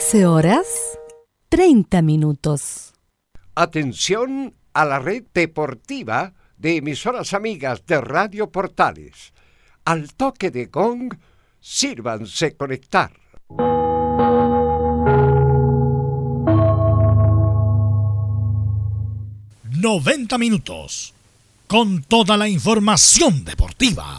13 horas 30 minutos. Atención a la red deportiva de emisoras amigas de Radio Portales. Al toque de gong, sírvanse conectar. ...90 minutos... ...con toda la información deportiva.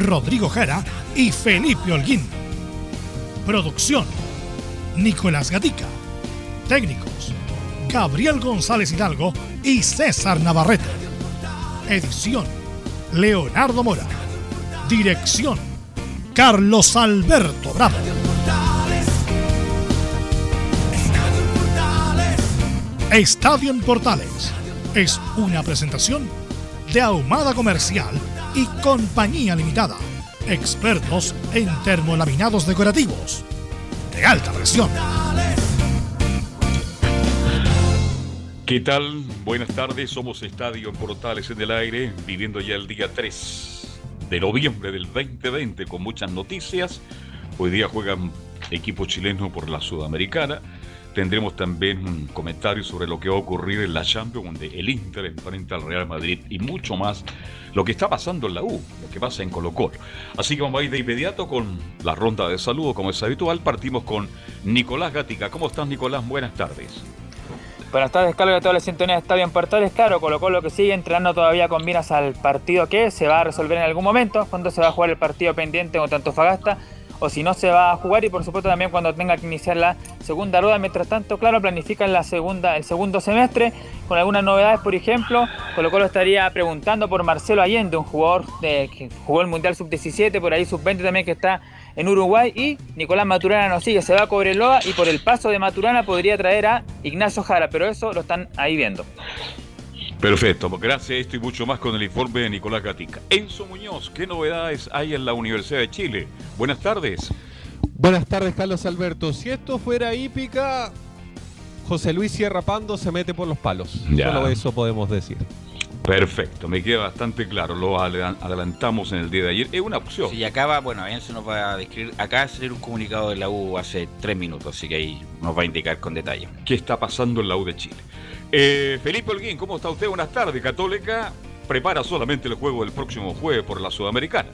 Rodrigo Jara y Felipe Holguín. Producción, Nicolás Gatica. Técnicos, Gabriel González Hidalgo y César Navarrete. Edición, Leonardo Mora. Dirección, Carlos Alberto Bravo. Estadio en Portales es una presentación de Ahumada Comercial y Compañía Limitada expertos en termolaminados decorativos de alta presión. ¿Qué tal? Buenas tardes, somos Estadio Portales en el aire, viviendo ya el día 3 de noviembre del 2020 con muchas noticias. Hoy día juegan equipos chilenos por la Sudamericana. Tendremos también un comentario sobre lo que va a ocurrir en la Champions, donde el Inter enfrenta al Real Madrid y mucho más lo que está pasando en la U, lo que pasa en Colo Colo. Así que vamos a ir de inmediato con la ronda de saludo, como es habitual. Partimos con Nicolás Gatica. ¿Cómo estás, Nicolás? Buenas tardes. Buenas tardes, Carlos, de toda la sintonía de Estadio en Portales. Claro, Colo Colo que sigue entrenando todavía con miras al partido que se va a resolver en algún momento, cuando se va a jugar el partido pendiente contra Antofagasta o si no se va a jugar y por supuesto también cuando tenga que iniciar la segunda rueda. Mientras tanto, claro, planifican la segunda, el segundo semestre con algunas novedades, por ejemplo, Colo Colo estaría preguntando por Marcelo Allende, un jugador que jugó el Mundial Sub-17, por ahí Sub-20 también que está en Uruguay y Nicolás Maturana no sigue, se va a Cobreloa y por el paso de Maturana podría traer a Ignacio Jara, pero eso lo están ahí viendo. Perfecto, gracias esto y mucho más con el informe de Nicolás Gatica. Enzo Muñoz, ¿qué novedades hay en la Universidad de Chile? Buenas tardes. Buenas tardes, Carlos Alberto. Si esto fuera hípica, José Luis Sierra Pando se mete por los palos. Ya. Solo eso podemos decir. Perfecto, me queda bastante claro. Lo adelantamos en el día de ayer. Es una opción. Sí, acaba, bueno, Enzo nos va a describir. Acaba de salir un comunicado de la U hace tres minutos, así que ahí nos va a indicar con detalle. ¿Qué está pasando en la U de Chile? Eh, Felipe Holguín, ¿cómo está usted? Buenas tardes. Católica prepara solamente el juego del próximo jueves por la Sudamericana.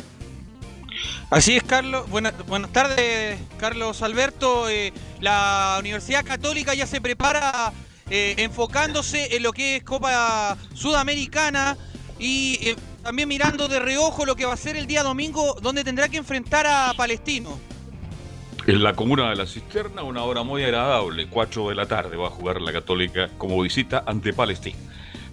Así es, Carlos. Buenas, buenas tardes, Carlos Alberto. Eh, la Universidad Católica ya se prepara eh, enfocándose en lo que es Copa Sudamericana y también mirando de reojo lo que va a ser el día domingo, donde tendrá que enfrentar a Palestino. En la comuna de la Cisterna, una hora muy agradable, 4 de la tarde va a jugar la Católica como visita ante Palestina.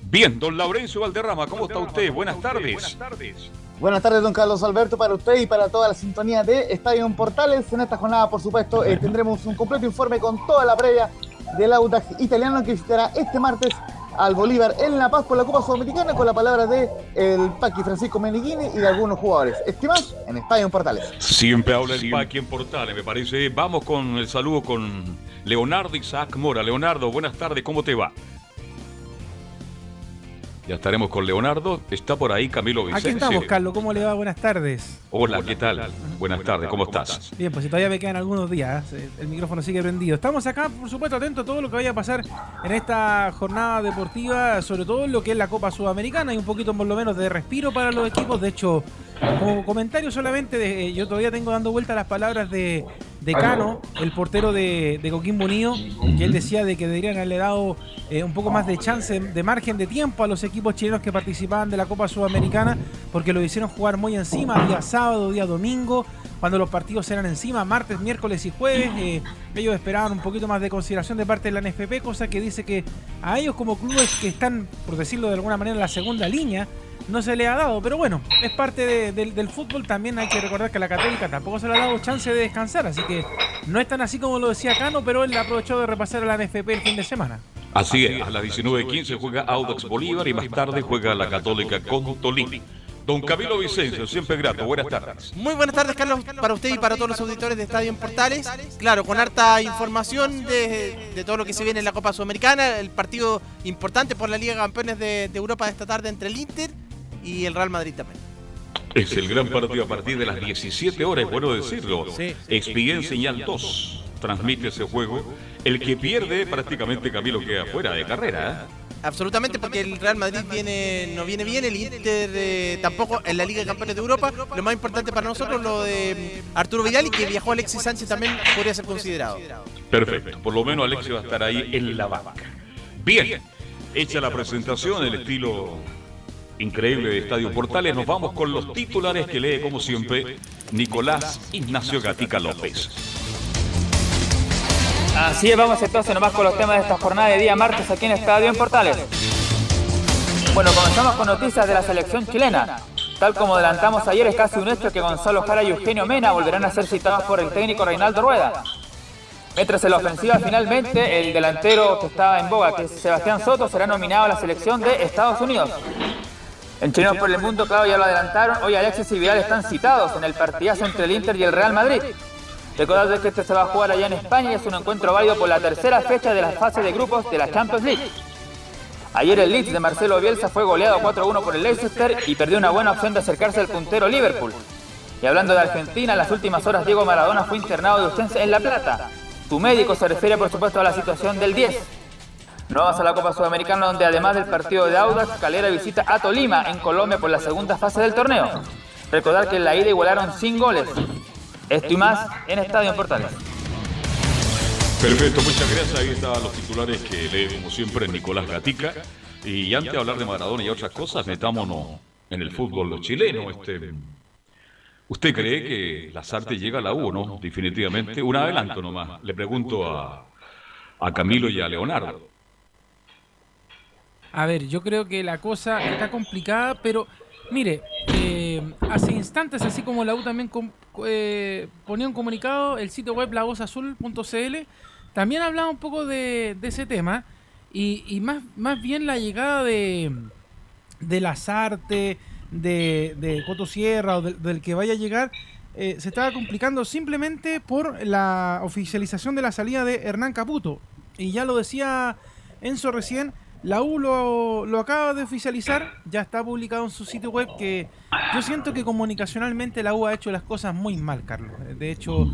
Bien, don Laurencio Valderrama, ¿cómo está usted? Buenas tardes. Buenas tardes. Buenas tardes, don Carlos Alberto, para usted y para toda la sintonía de Estadio Portales. En esta jornada, por supuesto, eh, tendremos un completo informe con toda la previa del Audax italiano que visitará este martes al Bolívar en La Paz por la Copa Sudamericana con la palabra de el Paqui Francisco Meneghini y de algunos jugadores. Estimados en Estadio en Portales. Siempre habla el Paqui en Portales, me parece. Vamos con el saludo con Leonardo Isaac Mora. Leonardo, buenas tardes, ¿cómo te va? Ya estaremos con Leonardo. Está por ahí Camilo Vicente. Aquí estamos, Carlos. ¿Cómo le va? Buenas tardes. Hola, ¿qué tal? Buenas tardes, ¿cómo estás? Bien, pues si todavía me quedan algunos días, eh, el micrófono sigue prendido. Estamos acá, por supuesto, atentos a todo lo que vaya a pasar en esta jornada deportiva, sobre todo en lo que es la Copa Sudamericana. Hay un poquito por lo menos de respiro para los equipos. De hecho, como comentario solamente, de, eh, yo todavía tengo dando vuelta las palabras de, de Cano, el portero de, de Coquimbo Unido, que él decía de que deberían haberle dado eh, un poco más de chance, de margen de tiempo a los equipos chilenos que participaban de la Copa Sudamericana, porque lo hicieron jugar muy encima, día sábado, día domingo, cuando los partidos eran encima, martes, miércoles y jueves. Eh, ellos esperaban un poquito más de consideración de parte de la NFP, cosa que dice que a ellos como clubes que están, por decirlo de alguna manera, en la segunda línea, no se le ha dado. Pero bueno, es parte del fútbol. También hay que recordar que la Católica tampoco se le ha dado chance de descansar. Así que no es tan así como lo decía Cano, pero él aprovechó de repasar a la NFP el fin de semana. Así es, a las 19.15 juega Audax Bolívar y más tarde juega la Católica con Tolini. Don Camilo Vicencio, siempre grato. Buenas tardes. Muy buenas tardes, Carlos, para usted y para todos los auditores de Estadio en Portales. Claro, con harta información de, todo lo que se viene en la Copa Sudamericana, el partido importante por la Liga de Campeones de, Europa de esta tarde entre el Inter y el Real Madrid también. Es el gran partido a partir de las 17 horas, es bueno decirlo. Sí. en Señal 2 transmite ese juego. El que pierde prácticamente Camilo queda fuera de carrera. ¿eh? Absolutamente, porque el Real Madrid viene, no viene bien, el Inter eh, tampoco en la Liga de Campeones de Europa. Lo más importante para nosotros, lo de mm, Arturo Vidal y que viajó Alexis Sánchez también podría ser considerado. Perfecto, por lo menos Alexis va a estar ahí en la banca. Bien, hecha la presentación, el estilo increíble de Estadio Portales, nos vamos con los titulares que lee como siempre Nicolás Ignacio Gatica López. Así es, vamos entonces nomás con los temas de esta jornada de día martes aquí en Estadio en Portales. Bueno, comenzamos con noticias de la selección chilena. Tal como adelantamos ayer, es casi un hecho que Gonzalo Jara y Eugenio Mena volverán a ser citados por el técnico Reinaldo Rueda. Mientras en la ofensiva finalmente, el delantero que estaba en boga, que es Sebastián Soto, será nominado a la selección de Estados Unidos. En Chilenos por el Mundo, claro, ya lo adelantaron, hoy Alexis y Vidal están citados en el partidazo entre el Inter y el Real Madrid. Recordad que este se va a jugar allá en España y es un encuentro válido por la tercera fecha de la fase de grupos de la Champions League. Ayer el Leeds de Marcelo Bielsa fue goleado 4-1 por el Leicester y perdió una buena opción de acercarse al puntero Liverpool. Y hablando de Argentina, en las últimas horas Diego Maradona fue internado de urgencia en La Plata. Tu médico se refiere por supuesto a la situación del 10. No a la Copa Sudamericana donde además del partido de Audax, Calera visita a Tolima en Colombia por la segunda fase del torneo. Recordar que en la ida igualaron sin goles. Esto y más en Estadio en Portales. Perfecto, muchas gracias. Ahí estaban los titulares que lee como siempre Nicolás Gatica. Y antes de hablar de Maradona y otras cosas, metámonos en el fútbol chileno. Este, ¿Usted cree que la Sarte llega a la U, no? Definitivamente. Un adelanto nomás. Le pregunto a, a Camilo y a Leonardo. A ver, yo creo que la cosa está complicada, pero mire, eh, hace instantes, así como la U también eh, ponía un comunicado, el sitio web lavozazul.cl también hablaba un poco de, ese tema y, más, más bien la llegada de, de Lazarte, de, de Coto Sierra o del que vaya a llegar, eh, se estaba complicando simplemente por la oficialización de la salida de Hernán Caputo. Y ya lo decía Enzo recién, la U lo, acaba de oficializar, ya está publicado en su sitio web que yo siento que comunicacionalmente la U ha hecho las cosas muy mal, Carlos. De hecho,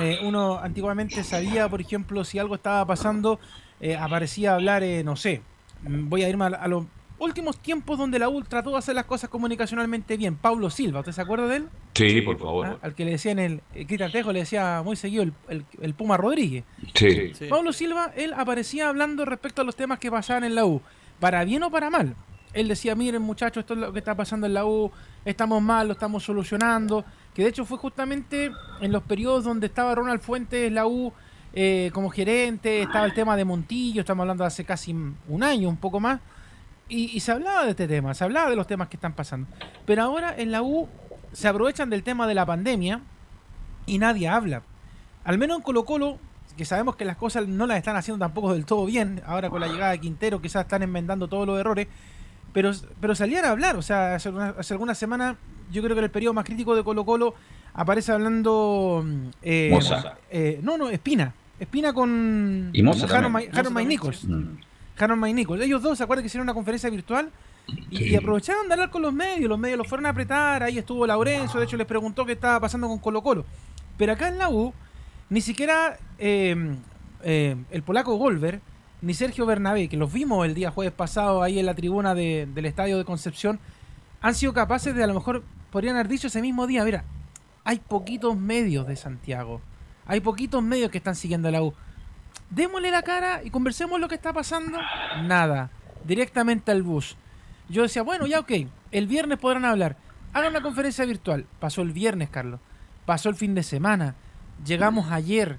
eh, uno antiguamente sabía, por ejemplo, si algo estaba pasando, eh, aparecía hablar, eh, no sé, voy a irme a, a lo últimos tiempos donde la U trató de hacer las cosas comunicacionalmente bien. Pablo Silva, ¿usted se acuerda de él? Sí, por favor. Ah, al que le decían el, el Tejo, le decía muy seguido el, Puma Rodríguez. Sí. Pablo Silva, él aparecía hablando respecto a los temas que pasaban en la U, para bien o para mal. Él decía, miren muchachos, esto es lo que está pasando en la U, estamos mal, lo estamos solucionando. Que de hecho fue justamente en los periodos donde estaba Ronald Fuentes, la U, eh, como gerente, estaba el tema de Montillo, estamos hablando de hace casi un año, un poco más y, se hablaba de este tema, se hablaba de los temas que están pasando. Pero ahora en la U se aprovechan del tema de la pandemia y nadie habla. Al menos en Colo Colo, que sabemos que las cosas no las están haciendo tampoco del todo bien, ahora con la llegada de Quintero quizás están enmendando todos los errores, pero, pero salían a hablar, o sea, hace, una, hace algunas semanas, yo creo que en el periodo más crítico de Colo Colo aparece hablando... Eh, eh, no, no, Espina. Espina con... Y Harold May Ellos dos, ¿se acuerdan que hicieron una conferencia virtual? Y, aprovecharon de hablar con los medios, los medios los fueron a apretar, ahí estuvo Laurencio, de hecho les preguntó qué estaba pasando con Colo Colo. Pero acá en la U, ni siquiera eh, eh, el polaco Golver, ni Sergio Bernabé, que los vimos el día jueves pasado ahí en la tribuna del Estadio de Concepción, han sido capaces de a lo mejor, podrían haber dicho ese mismo día, mira, hay poquitos medios de Santiago, hay poquitos medios que están siguiendo a la U démosle la cara y conversemos lo que está pasando. Nada, directamente al bus. Yo decía, bueno, ya ok, el viernes podrán hablar. Hagan una conferencia virtual. Pasó el viernes, Carlos. Pasó el fin de semana. Llegamos ayer.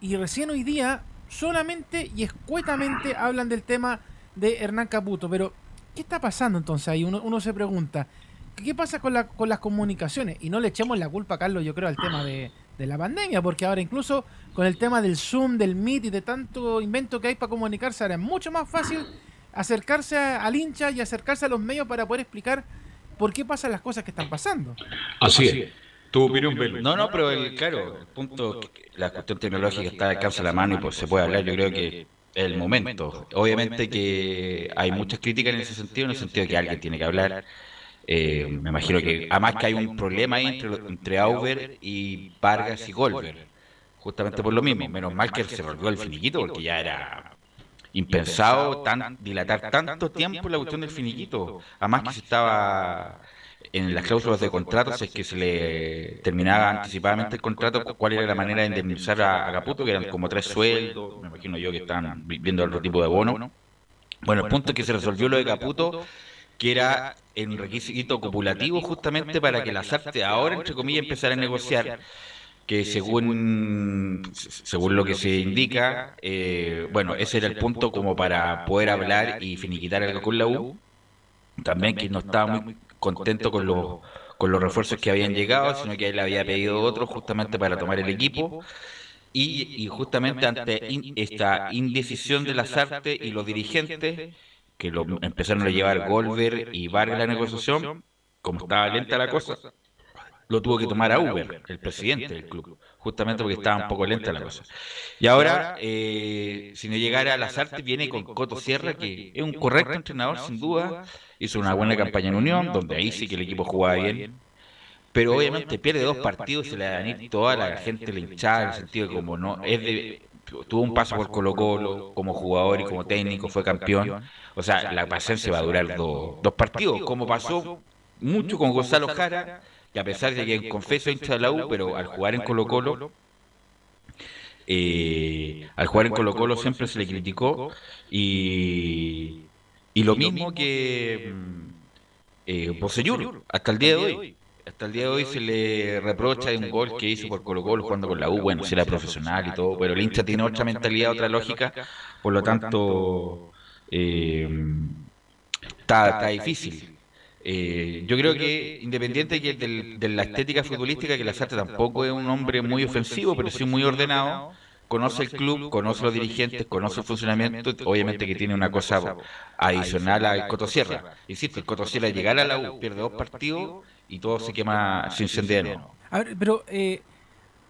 Y recién hoy día, solamente y escuetamente hablan del tema de Hernán Caputo. Pero, ¿qué está pasando entonces ahí? Uno, se pregunta, ¿qué pasa con, la, con las comunicaciones? Y no le echemos la culpa, Carlos, yo creo, al tema de, de la pandemia, porque ahora incluso con el tema del Zoom, del Meet y de tanto invento que hay para comunicarse, ahora es mucho más fácil acercarse al hincha y acercarse a los medios para poder explicar por qué pasan las cosas que están pasando. Así es. Tu opinión, No, no, pero claro, el punto, la cuestión tecnológica está al alcance de la mano y pues se puede hablar, yo creo que es el momento. Obviamente que hay muchas críticas en ese sentido, en el sentido de que alguien tiene que hablar eh, me imagino que, además que hay un problema ahí entre, entre Auber y Vargas y Golver, justamente por lo mismo. Menos mal que se volvió el finiquito, porque ya era impensado tan, dilatar tanto tiempo la cuestión del finiquito. Además que se estaba en las cláusulas de contratos es que se le terminaba anticipadamente el contrato, cuál era la manera de indemnizar a, Caputo, que eran como tres sueldos, me imagino yo que están viendo otro tipo de bono. Bueno, el punto es que se resolvió lo de Caputo que era un requisito copulativo justamente para que la SARTE ahora, entre comillas, empezara a negociar que según según lo que se indica, eh, bueno, ese era el punto como para poder hablar y finiquitar algo con la U. También que no estaba muy contento con los con los refuerzos que habían llegado, sino que él había pedido otros justamente para tomar el equipo. Y, y justamente ante esta indecisión de la SARTE y los dirigentes, que lo empezaron a llevar Golver y Vargas la negociación, como estaba lenta la cosa, lo tuvo que tomar a Uber, el presidente del club, justamente porque estaba un poco lenta la cosa. Y ahora, eh, si no llegara a las artes, viene con Coto Sierra, que es un correcto entrenador, sin duda, hizo una buena campaña en Unión, donde ahí sí que el equipo jugaba bien, pero obviamente pierde dos partidos y se le va a venir toda la gente le hinchada, en el sentido de como no, es de, tuvo un paso por Colo Colo como jugador y como técnico, fue campeón. O sea, la paciencia va a durar dos partidos, como pasó mucho con Gonzalo Jara, que a pesar de que confeso hincha de la U, pero al jugar en Colo Colo, eh, al jugar en Colo Colo siempre se le criticó y, y lo mismo que eh, hasta el día de hoy. Hasta el día de hoy se le reprocha de un gol que hizo por Colo Colo jugando con la U, bueno, si era profesional y todo, pero el hincha tiene otra mentalidad, otra lógica, por lo tanto eh, está, difícil. Eh, yo creo que, independiente de la estética futbolística, que la Sarte tampoco es un hombre muy ofensivo, pero sí muy ordenado, conoce el club, conoce los dirigentes, conoce el funcionamiento, obviamente que tiene una cosa adicional al Cotosierra. Insisto, el Cotosierra llegar a la U, pierde dos partidos y todo se quema, se incendia. A ver, pero eh,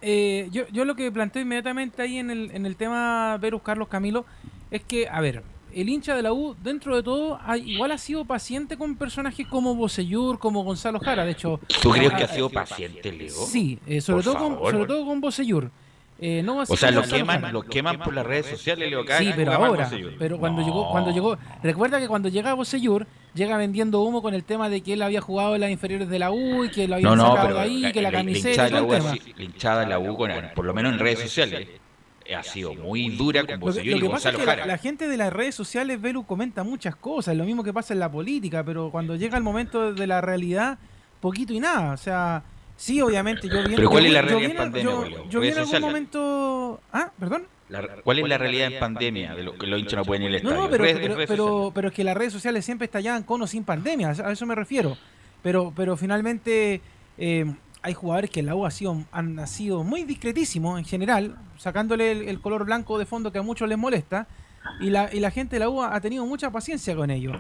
eh, yo, yo lo que planteo inmediatamente ahí en el, en el tema Verus Carlos Camilo es que, a ver, el hincha de la U, dentro de todo, igual ha sido paciente con personajes como Bosellur, como Gonzalo Jara. De hecho, ¿tú crees que ha sido paciente, Leo? Sí, eh, sobre, todo con, sobre todo con Bosellur. Eh, o sea, lo queman, lo queman por las redes sociales, Leo Sí, pero ahora, pero cuando llegó, cuando llegó, recuerda que cuando llega Bosellur, llega vendiendo humo con el tema de que él había jugado en las inferiores de la U y que lo había sacado de ahí, que la, camiseta. La, la, hinchada de la U, por lo menos en redes sociales, ha sido muy dura con Bosellur y Gonzalo Jara. La, gente de las redes sociales, Velu, comenta muchas cosas, lo mismo que pasa en la política, pero cuando llega el momento de la realidad, poquito y nada, o sea Sí, obviamente, yo vi Pero ¿cuál es la realidad en pandemia, Yo, vi en algún momento... Ah, perdón. ¿Cuál es la realidad en pandemia de lo que los hinchas no pueden ir al estadio? No, pero, pero, pero, es que las redes sociales siempre estallaban con o sin pandemia, a eso me refiero. Pero, pero finalmente eh, hay jugadores que en la U ha sido, han sido muy discretísimos en general, sacándole el, color blanco de fondo que a muchos les molesta. Y la, y la gente de la U ha tenido mucha paciencia con ellos.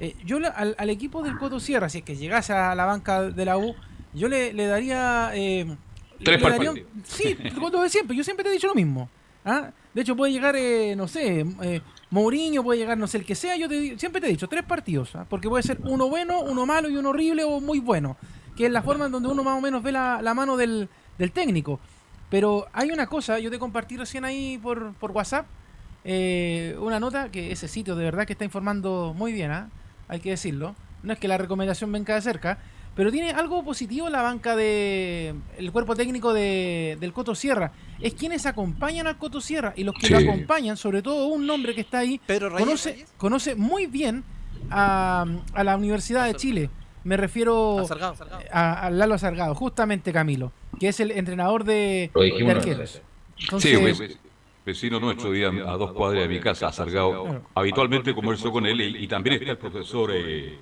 Eh, yo al, al, equipo del Coto Sierra, si es que llegase a la banca de la U, yo le, le daría. Eh, Tres partidos. Sí, lo de siempre. Yo siempre te he dicho lo mismo. ¿ah? De hecho, puede llegar, eh, no sé, eh, Mourinho, puede llegar, no sé, el que sea. Yo te, siempre te he dicho tres partidos. ¿ah? Porque puede ser uno bueno, uno malo y uno horrible o muy bueno. Que es la forma en donde uno más o menos ve la, la mano del, del, técnico. Pero hay una cosa, yo te compartí recién ahí por, por WhatsApp. Eh, una nota que ese sitio de verdad que está informando muy bien, ¿ah? hay que decirlo. No es que la recomendación venga de cerca, pero tiene algo positivo la banca de el cuerpo técnico de, del Coto Sierra. Es quienes acompañan al Coto Sierra y los que lo acompañan, sobre todo un nombre que está ahí, conoce, conoce muy bien a, a, la Universidad de Chile. Me refiero a, Lalo Sargado, justamente Camilo, que es el entrenador de, de arqueros. Entonces, vecino nuestro, a dos cuadras de mi casa, ha Sargado. Habitualmente converso con él y, también está el profesor eh,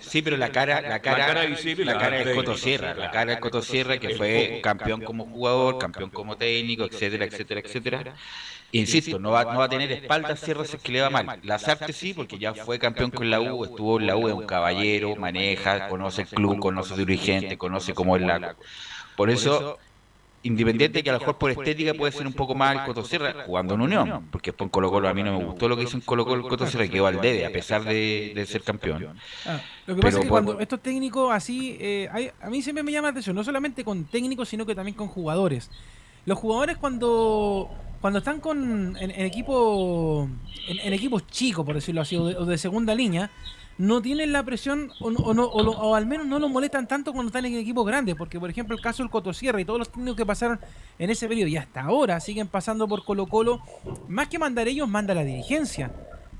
sí, pero la cara, la cara, la cara, visible, la, cara es Cotosierra, la cara es Cotosierra que fue campeón como jugador, campeón como técnico, etcétera, etcétera, etcétera. Insisto, no va, no va a tener espaldas Sierra si es que le va mal. Lazarte sí, porque ya fue campeón con la U, estuvo en la U, es un caballero, maneja, conoce el club, conoce su dirigente, conoce cómo es la... Por eso Independiente que a lo mejor por estética puede ser un poco más el Cotosierra jugando en Unión, porque después en Colo Colo a mí no me gustó lo que hizo en Colo Colo el Cotosierra, quedó al debe, a pesar de, ser campeón. Ah, lo que pasa es que cuando estos técnicos así, eh, a mí siempre me llama la atención, no solamente con técnicos, sino que también con jugadores. Los jugadores cuando cuando están con en, equipo en, equipos chicos, por decirlo así, o de segunda línea, no tienen la presión o, no, o, al menos no lo molestan tanto cuando están en equipos grandes, porque por ejemplo el caso del Cotosierra y todos los técnicos que pasaron en ese periodo y hasta ahora siguen pasando por Colo Colo, más que mandar ellos, manda la dirigencia.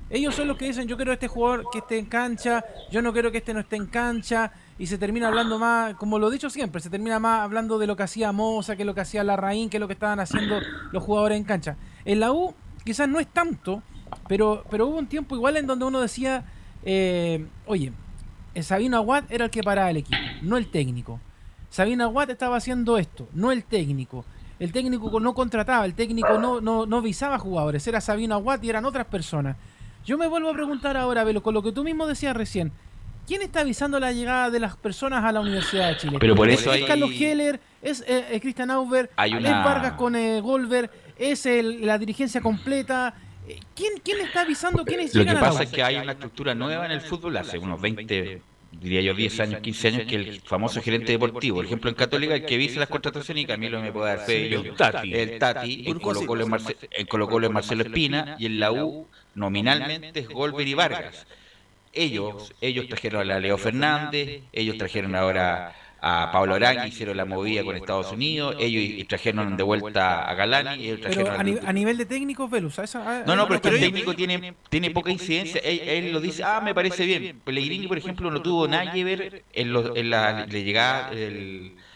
Ellos son los que dicen yo quiero a este jugador que esté en cancha, yo no quiero que este no esté en cancha, y se termina hablando más, como lo he dicho siempre, se termina más hablando de lo que hacía Moza, que lo que hacía Larraín, que lo que estaban haciendo los jugadores en cancha. En la U quizás no es tanto, pero, pero hubo un tiempo igual en donde uno decía eh, oye, Sabino Aguad era el que paraba el equipo, no el técnico. Sabino Aguad estaba haciendo esto, no el técnico. El técnico no contrataba, el técnico no, no, no visaba jugadores, era Sabino Aguad y eran otras personas. Yo me vuelvo a preguntar ahora, Velo, con lo que tú mismo decías recién, ¿quién está avisando la llegada de las personas a la Universidad de Chile? Pero por eso es Carlos Heller, es eh, Cristian Auber, es Vargas con eh, Golver, es la dirigencia completa, ¿Quién, quién está avisando quiénes Lo que pasa es que hay una estructura nueva en el fútbol hace unos 20, diría yo, 10 años, 15 años, que el famoso gerente deportivo. Por ejemplo, en Católica, el que vise las contrataciones, y Camilo me puede dar fe, el Tati, el Tati en Colo Colo es, Marcelo Espina, y en la U, nominalmente, es Golver y Vargas. Ellos, ellos trajeron a Leo Fernández, ellos trajeron ahora a Pablo Arán, hicieron la movida con Estados Unidos, ellos trajeron de vuelta a Galani. Ellos pero a, nivel de técnico, Velus, No, no, pero el técnico tiene, tiene poca incidencia. Él, lo dice, ah, me parece bien. Pellegrini, por ejemplo, no tuvo nada que ver en, la, llegada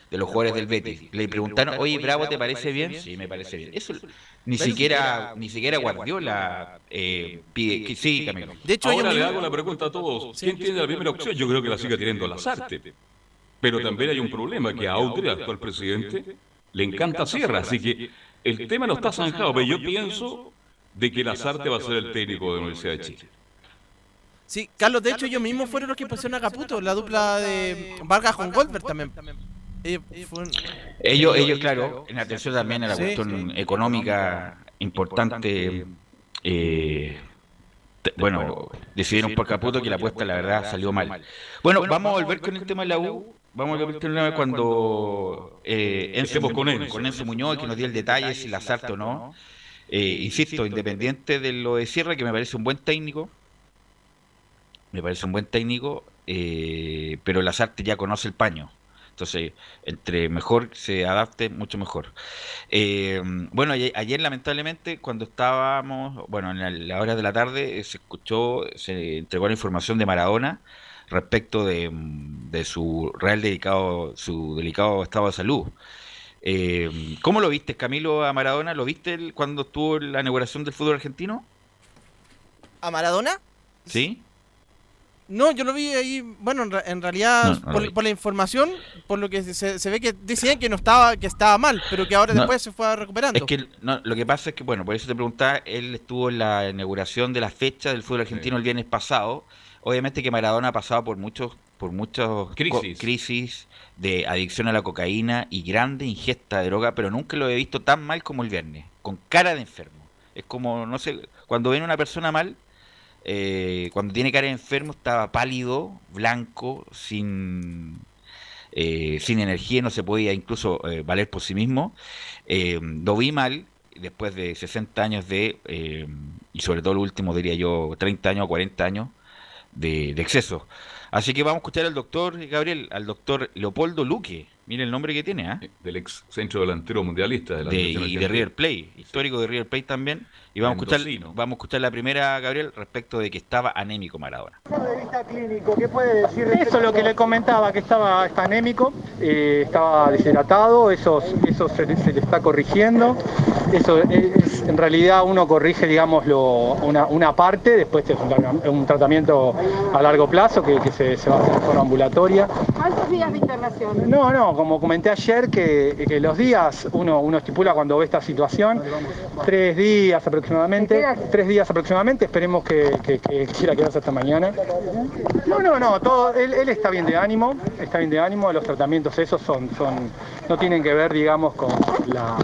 de los jugadores del Betis. Le preguntaron, oye, Bravo, ¿te parece bien? Sí, me parece bien. Eso ni siquiera ni siquiera Guardiola eh, pide que sí, Camilo. De hecho, Ahora le hago la pregunta a todos. ¿Quién tiene la primera opción? Yo creo que la sigue teniendo Lazarte. Pero también hay un problema, que a Audrey, actual presidente, le encanta Sierra, así que el tema no está zanjado, pero yo pienso de que Lazarte va a ser el técnico de la Universidad de Chile. Sí, Carlos, de hecho ellos mismos fueron los que pusieron a Caputo, la dupla de Vargas con Goldberg también. Ellos, ellos, claro, en atención también a la cuestión económica importante, eh, bueno, decidieron por Caputo que la apuesta la verdad salió mal. Bueno, vamos a volver con el tema de la U. Vamos a ver cuando eh, Enzo, con, Enzo, con Enzo Muñoz, que nos dio el detalle si Lazarte o no. Eh, insisto, independiente de lo de Sierra, que me parece un buen técnico, me parece un buen técnico, eh, pero Lazarte ya conoce el paño. Entonces, entre mejor se adapte, mucho mejor. Eh, bueno, ayer, lamentablemente cuando estábamos, bueno, en la hora de la tarde se escuchó, se entregó la información de Maradona respecto de, su real dedicado, su delicado estado de salud. Eh, ¿Cómo lo viste, Camilo, a Maradona? ¿Lo viste cuando estuvo la inauguración del fútbol argentino? ¿A Maradona? Sí. No, yo lo vi ahí, bueno, en, realidad, por, la información, por lo que se, ve que decían que no estaba, que estaba mal, pero que ahora después se fue recuperando. Es que lo que pasa es que, bueno, por eso te preguntaba, él estuvo en la inauguración de la fecha del fútbol argentino el viernes pasado, Obviamente que Maradona ha pasado por muchos por muchos crisis. de adicción a la cocaína y grande ingesta de droga, pero nunca lo he visto tan mal como el viernes, con cara de enfermo. Es como, no sé, cuando ven una persona mal, eh, cuando tiene cara de enfermo, estaba pálido, blanco, sin, eh, sin energía, no se podía incluso eh, valer por sí mismo. lo vi mal, después de 60 años de, y sobre todo el último, diría yo, 30 años o 40 años, de, exceso. Así que vamos a escuchar al doctor Gabriel, al doctor Leopoldo Luque. Mire el nombre que tiene, ¿ah? Del ex centro delantero mundialista de la de, Y de River Plate, histórico de River Plate también. Y vamos a, escuchar, vamos a escuchar la primera, Gabriel, respecto de que estaba anémico Maradona. clínico, ¿qué puede decir? Eso es lo que le comentaba, que estaba anémico, eh, estaba deshidratado, eso, eso se, le está corrigiendo. Eso es, en realidad uno corrige, digamos, una, una, parte, después es un, tratamiento a largo plazo que, se, va a hacer de forma ambulatoria. ¿Cuántos días de internación? No, no, como comenté ayer, que, los días uno, uno estipula cuando ve esta situación, tres días aproximadamente. Tres días aproximadamente, esperemos que, quiera quedarse hasta mañana. No, no, no, todo, él, está bien de ánimo, está bien de ánimo, los tratamientos esos son, son, no tienen que ver, digamos, con la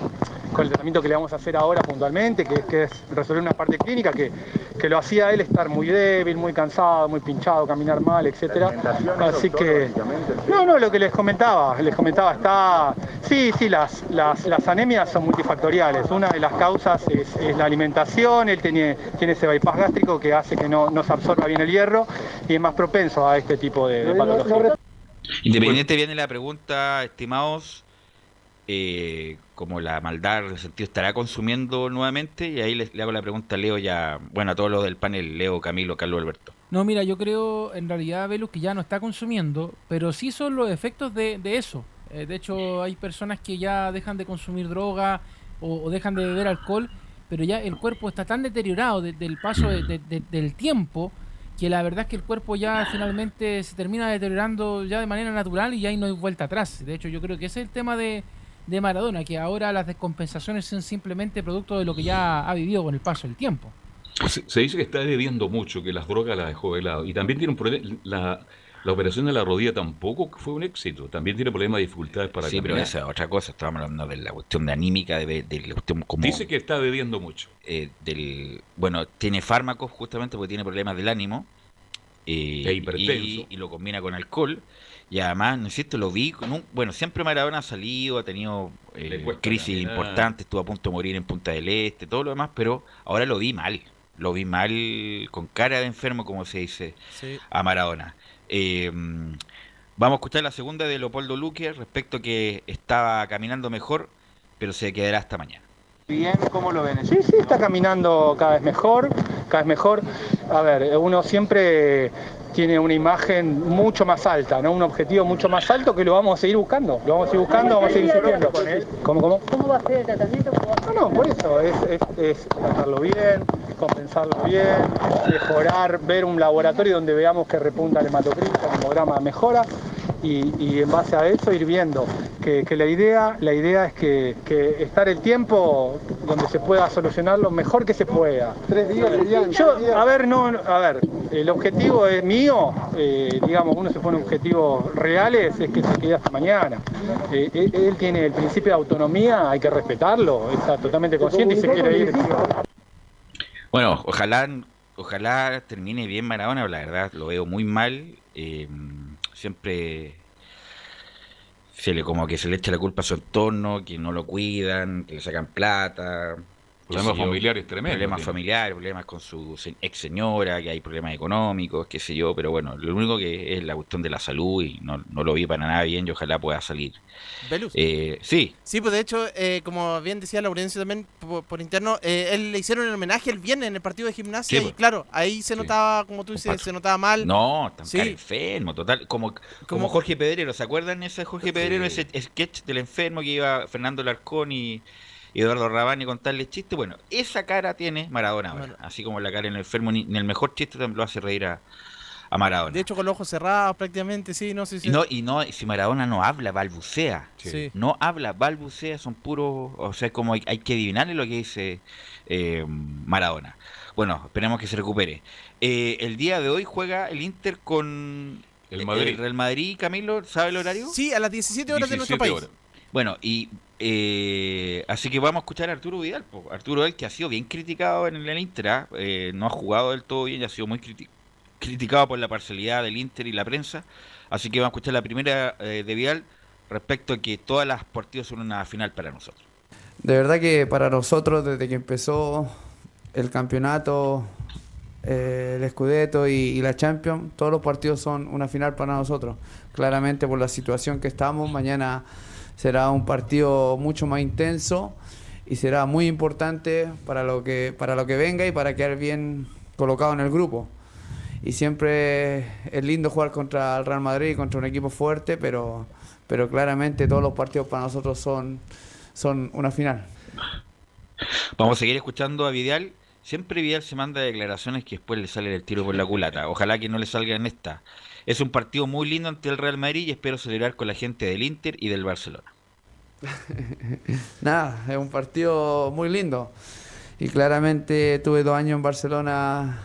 con el tratamiento que le vamos a hacer ahora puntualmente, que, que es resolver una parte clínica que, que, lo hacía él estar muy débil, muy cansado, muy pinchado, caminar mal, etcétera. Así que no, no, lo que les comentaba, les comentaba, está sí, sí, las, las, las anemias son multifactoriales. Una de las causas es, la alimentación, él tiene, tiene ese bypass gástrico que hace que no, no se absorba bien el hierro y es más propenso a este tipo de, de patologías. Independiente viene la pregunta, estimados, eh, como la maldad en sentido estará consumiendo nuevamente y ahí le, hago la pregunta a Leo ya, bueno, a todos los del panel, Leo, Camilo, Carlos Alberto. No, mira, yo creo en realidad, Velus, que ya no está consumiendo, pero sí son los efectos de, eso. Eh, de hecho, hay personas que ya dejan de consumir droga o, dejan de beber alcohol, pero ya el cuerpo está tan deteriorado del paso del tiempo que la verdad es que el cuerpo ya finalmente se termina deteriorando ya de manera natural y ahí no hay vuelta atrás. De hecho, yo creo que ese es el tema de, de Maradona, que ahora las descompensaciones son simplemente producto de lo que ya ha vivido con el paso del tiempo. Se, dice que está bebiendo mucho, que las drogas las dejó de lado. Y también tiene un problema. La, la operación de la rodilla tampoco fue un éxito. También tiene problemas de dificultades para Sí, pero esa es otra cosa. Estábamos hablando de la cuestión de anímica, de, la cuestión como... Dice que está bebiendo mucho. Eh, del, bueno, tiene fármacos justamente porque tiene problemas del ánimo eh, y, y, lo combina con alcohol. Y además, ¿no es cierto? Lo vi, bueno, siempre Maradona ha salido, ha tenido eh, crisis importantes, estuvo a punto de morir en Punta del Este, todo lo demás, pero ahora lo vi mal. Lo vi mal, con cara de enfermo, como se dice, a Maradona. Eh, vamos a escuchar la segunda de Leopoldo Luque respecto que estaba caminando mejor, pero se quedará hasta mañana. Bien, ¿cómo lo ven? Sí, sí, está caminando cada vez mejor, cada vez mejor. A ver, uno siempre tiene una imagen mucho más alta, ¿no? Un objetivo mucho más alto que lo vamos a seguir buscando. Lo vamos a seguir buscando, vamos a seguir. ¿Cómo, cómo? ¿Cómo va a ser el tratamiento? No, no, por eso, es, es, tratarlo bien, compensarlo bien, mejorar, ver un laboratorio donde veamos que repunta el hematocrito, el hemograma mejora y, en base a eso ir viendo que, la idea la idea es que, estar el tiempo donde se pueda solucionar lo mejor que se pueda. Tres días Yo, a ver, no, a ver, el objetivo es mío, eh, digamos, uno se pone objetivos reales, es que se quede hasta mañana. Eh, él, tiene el principio de autonomía, hay que respetarlo, está totalmente consciente y se quiere ir. Bueno, ojalá, ojalá termine bien Maradona, la verdad lo veo muy mal. Eh, siempre se le como que se le echa la culpa a su entorno, que no lo cuidan, que le sacan plata, Problemas familiares tremendos. Problemas familiares, problemas con su ex señora, que hay problemas económicos, qué sé yo, pero bueno, lo único que es la cuestión de la salud y no, no lo vi para nada bien y ojalá pueda salir. Eh, sí. Sí, pues de hecho, eh, como bien decía Laurencio también por, interno, eh, él le hicieron el homenaje el viernes en el partido de gimnasia y pues. claro, ahí se notaba, como tú dices, se notaba mal. No, tan enfermo, total. Como, como, Jorge Pedrero, ¿se acuerdan ese Jorge Pedrero, ese sketch del enfermo que iba Fernando Larcón y Eduardo Rabani contarle chistes. Bueno, esa cara tiene Maradona Así como la cara en el enfermo, ni, el mejor chiste también lo hace reír a, Maradona. De hecho, con los ojos cerrados prácticamente, sí, no sé si... Y no, y no, si Maradona no habla, balbucea. No habla, balbucea, son puros... O sea, como hay, que adivinarle lo que dice eh, Maradona. Bueno, esperemos que se recupere. Eh, el día de hoy juega el Inter con... El Madrid. El Real Madrid, Camilo, ¿sabe el horario? Sí, a las 17 horas de nuestro país. Bueno, y eh, así que vamos a escuchar a Arturo Vidal. Arturo Vidal que ha sido bien criticado en el Inter, ¿ah? eh, no ha jugado del todo bien y ha sido muy criticado por la parcialidad del Inter y la prensa. Así que vamos a escuchar la primera eh, de Vidal respecto a que todas las partidos son una final para nosotros. De verdad que para nosotros, desde que empezó el campeonato, el Scudetto y, la Champions, todos los partidos son una final para nosotros. Claramente por la situación que estamos, mañana será un partido mucho más intenso y será muy importante para lo que, para lo que venga y para quedar bien colocado en el grupo. Y siempre es lindo jugar contra el Real Madrid, contra un equipo fuerte, pero, pero claramente todos los partidos para nosotros son, son una final. Vamos a seguir escuchando a Vidal. Siempre Vidal se manda declaraciones que después le sale el tiro por la culata. Ojalá que no le salga en esta. Es un partido muy lindo ante el Real Madrid y espero celebrar con la gente del Inter y del Barcelona. Nada, es un partido muy lindo. Y claramente tuve dos años en Barcelona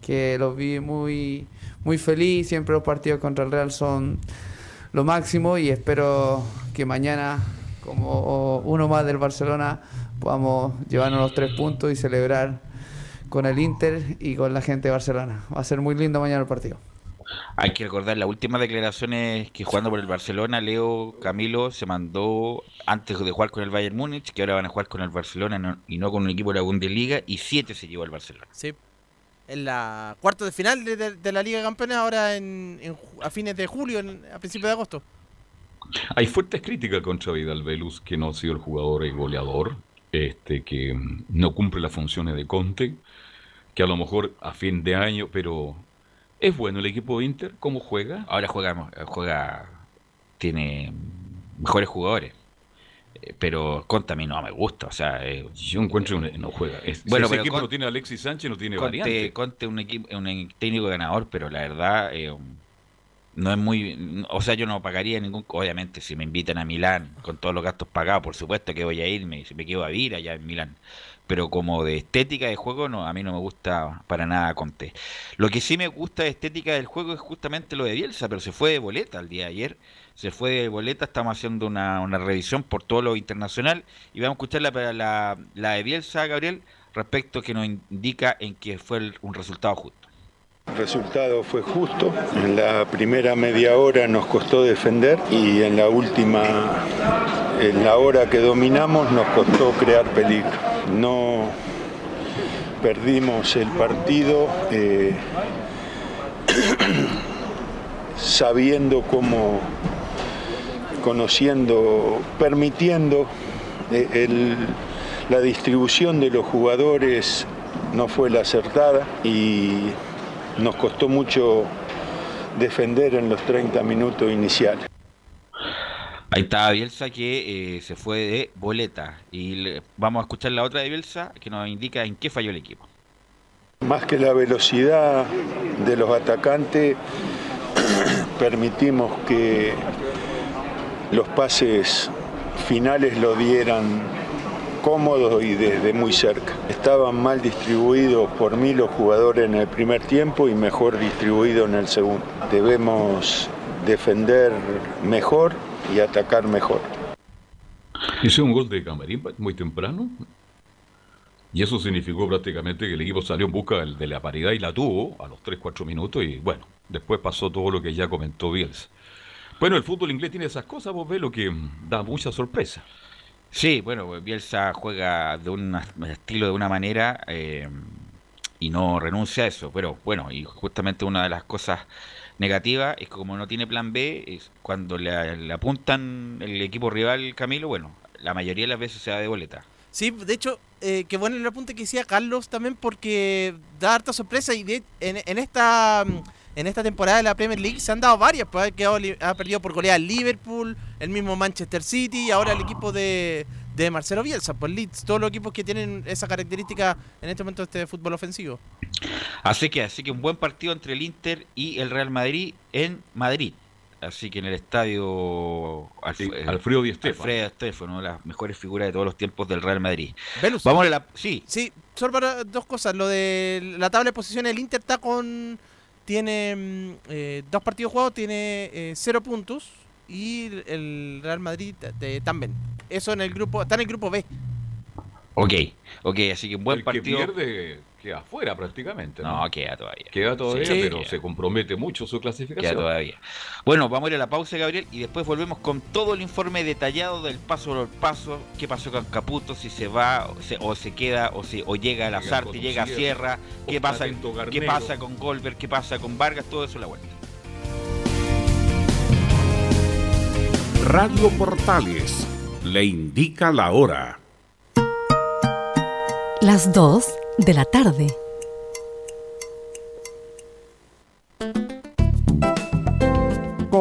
que los vi muy, muy feliz. Siempre los partidos contra el Real son lo máximo y espero que mañana, como uno más del Barcelona, podamos llevarnos los tres puntos y celebrar con el Inter y con la gente de Barcelona. Va a ser muy lindo mañana el partido. Hay que recordar las últimas declaraciones que jugando por el Barcelona, Leo Camilo se mandó antes de jugar con el Bayern Múnich, que ahora van a jugar con el Barcelona y no con un equipo de la Bundesliga, y siete se llevó al Barcelona. Sí, en la cuarta de final de, la Liga de Campeones, ahora en, a fines de julio, a principios de agosto. Hay fuertes críticas contra Vidal Velus, que no ha sido el jugador y goleador, este que no cumple las funciones de Conte, que a lo mejor a fin de año, pero ¿Es bueno el equipo de Inter? ¿Cómo juega? Ahora juega, juega tiene mejores jugadores. Eh, pero Conte a mí no me gusta, o sea... Eh, Yo encuentro que no juega. bueno, ese equipo no tiene Alexis Sánchez, no tiene Conte, variante. Conte un, equipo, un técnico ganador, pero la verdad... Eh, no es muy o sea yo no pagaría ningún obviamente si me invitan a Milán con todos los gastos pagados por supuesto que voy a irme si me quedo a vivir allá en Milán pero como de estética de juego, no, a mí no me gusta para nada Conte. Lo que sí me gusta de estética del juego es justamente lo de Bielsa, pero se fue de boleta el día de ayer. Se fue de boleta, estamos haciendo una, una revisión por todo lo internacional y vamos a escuchar la, la, la de Bielsa, Gabriel, respecto que nos indica en que fue un resultado justo. El resultado fue justo. En la primera media hora nos costó defender y en la última, en la hora que dominamos, nos costó crear peligro. No perdimos el partido eh, sabiendo cómo, conociendo, permitiendo eh, la distribución de los jugadores no fue la acertada y nos costó mucho defender en los 30 minutos iniciales. Ahí está Bielsa que eh, se fue de boleta y vamos a escuchar la otra de Bielsa que nos indica en qué falló el equipo. Más que la velocidad de los atacantes, permitimos que los pases finales lo dieran cómodos y desde muy cerca. Estaban mal distribuidos por mí los jugadores en el primer tiempo y mejor distribuidos en el segundo. Debemos defender mejor y atacar mejor. Hice un gol de Camarín muy temprano y eso significó prácticamente que el equipo salió en busca de la paridad y la tuvo a los 3-4 minutos y bueno, después pasó todo lo que ya comentó Bielsa. Bueno, el fútbol inglés tiene esas cosas, vos ves lo que da mucha sorpresa. Sí, bueno, Bielsa juega de un estilo de una manera eh, y no renuncia a eso. Pero bueno, y justamente una de las cosas negativas es que como no tiene plan B, es cuando le, apuntan el equipo rival Camilo, bueno, la mayoría de las veces se da de boleta. Sí, de hecho, eh, qué bueno el apunte que decía Carlos también porque da harta sorpresa y en, en esta en esta temporada de la Premier League se han dado varias, pues ha, ha perdido por goleada Liverpool, el mismo Manchester City y ahora el equipo de, Marcelo Bielsa, pues Leeds, todos los equipos que tienen esa característica en este momento de este fútbol ofensivo. Así que, así que un buen partido entre el Inter y el Real Madrid en Madrid. Así que en el estadio Alfredo Di Stéfano. Alfredo Stéfano, una de las mejores figuras de todos los tiempos del Real Madrid. Vamos a la... Sí. Sí, solo para dos cosas. Lo de la tabla de posiciones, el Inter está con tiene mm, eh, dos partidos jugados, tiene eh, cero puntos y el Real Madrid también. Eso en el grupo, está en el grupo B. Ok, ok, así que un buen partido. pierde queda afuera prácticamente. No, queda todavía. Queda todavía, pero se compromete mucho su clasificación. Queda todavía. Bueno, vamos a ir a la pausa, Gabriel, y después volvemos con todo el informe detallado del paso por paso, qué pasó con Caputo, si se va o se, queda o si o llega a la Sarte, llega a Sierra, qué pasa, qué pasa con Goldberg, qué pasa con Vargas, todo eso a la vuelta. Radio Portales le indica la hora. Las 2 de la tarde.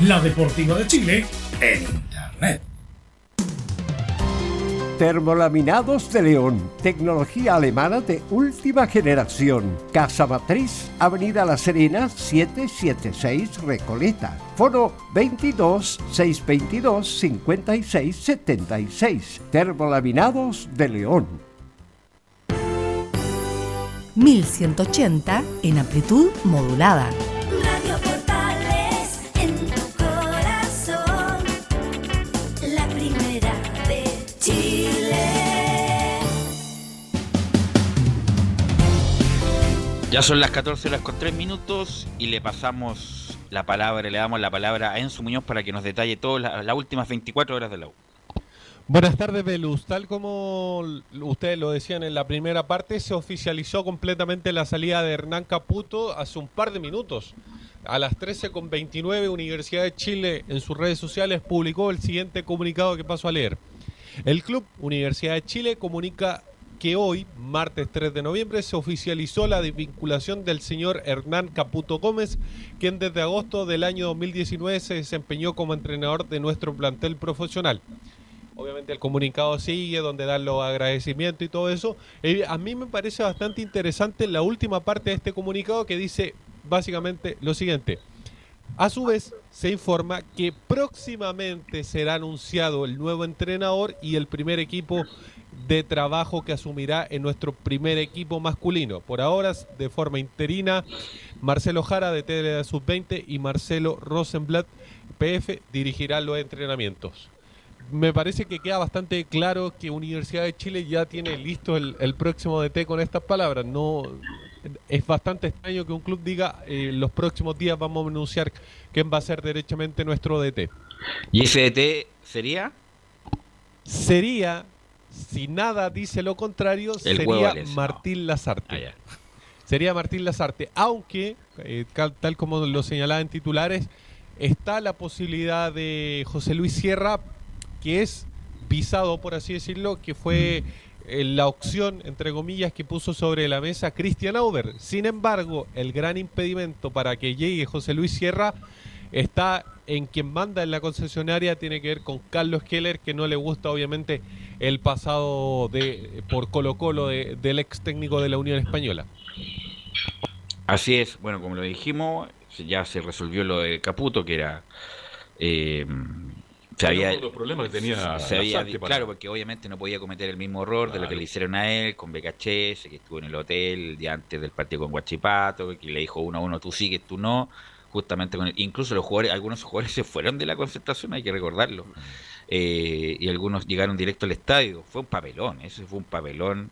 la Deportiva de Chile en Internet. Termolaminados de León, tecnología alemana de última generación. Casa Matriz, Avenida La Serena, 776 Recoleta. Foro 22 622 56 76. Termolaminados de León. 1180 en amplitud modulada. Ya son las 14 horas con 3 minutos y le pasamos la palabra, le damos la palabra a Enzo Muñoz para que nos detalle todas las últimas 24 horas de la U. Buenas tardes, Belus. Tal como ustedes lo decían en la primera parte, se oficializó completamente la salida de Hernán Caputo hace un par de minutos. A las 13.29, Universidad de Chile en sus redes sociales publicó el siguiente comunicado que paso a leer. El club Universidad de Chile comunica que hoy, martes 3 de noviembre, se oficializó la desvinculación del señor Hernán Caputo Gómez, quien desde agosto del año 2019 se desempeñó como entrenador de nuestro plantel profesional. Obviamente el comunicado sigue, donde dan los agradecimientos y todo eso. Eh, a mí me parece bastante interesante la última parte de este comunicado que dice básicamente lo siguiente. A su vez, se informa que próximamente será anunciado el nuevo entrenador y el primer equipo de trabajo que asumirá en nuestro primer equipo masculino. Por ahora, de forma interina, Marcelo Jara de Tele Sub-20 y Marcelo Rosenblatt, PF, dirigirán los entrenamientos me parece que queda bastante claro que Universidad de Chile ya tiene listo el, próximo DT con estas palabras. No es bastante extraño que un club diga eh, los próximos días vamos a anunciar quién va a ser derechamente nuestro DT. ¿Y ese DT sería? Sería, si nada dice lo contrario, sería Martín Lazarte. Ah, sería Martín Lazarte, aunque, eh, tal como lo señalaba en titulares, está la posibilidad de José Luis Sierra que es pisado, por así decirlo, que fue eh, la opción, entre comillas, que puso sobre la mesa Christian Auber. Sin embargo, el gran impedimento para que llegue José Luis Sierra está en quien manda en la concesionaria, tiene que ver con Carlos Keller, que no le gusta obviamente el pasado de por Colo Colo del ex técnico de la Unión Española. Así es, bueno, como lo dijimos, ya se resolvió lo de Caputo, que era eh, los problemas que tenía claro porque obviamente no podía cometer el mismo error de lo que le hicieron a él con BKHS que estuvo en el hotel el día antes del partido con Guachipato que le dijo uno a uno tú sigues tú no justamente con incluso los jugadores algunos jugadores se fueron de la concentración hay que recordarlo. Eh, y algunos llegaron directo al estadio. Fue un papelón ese fue un papelón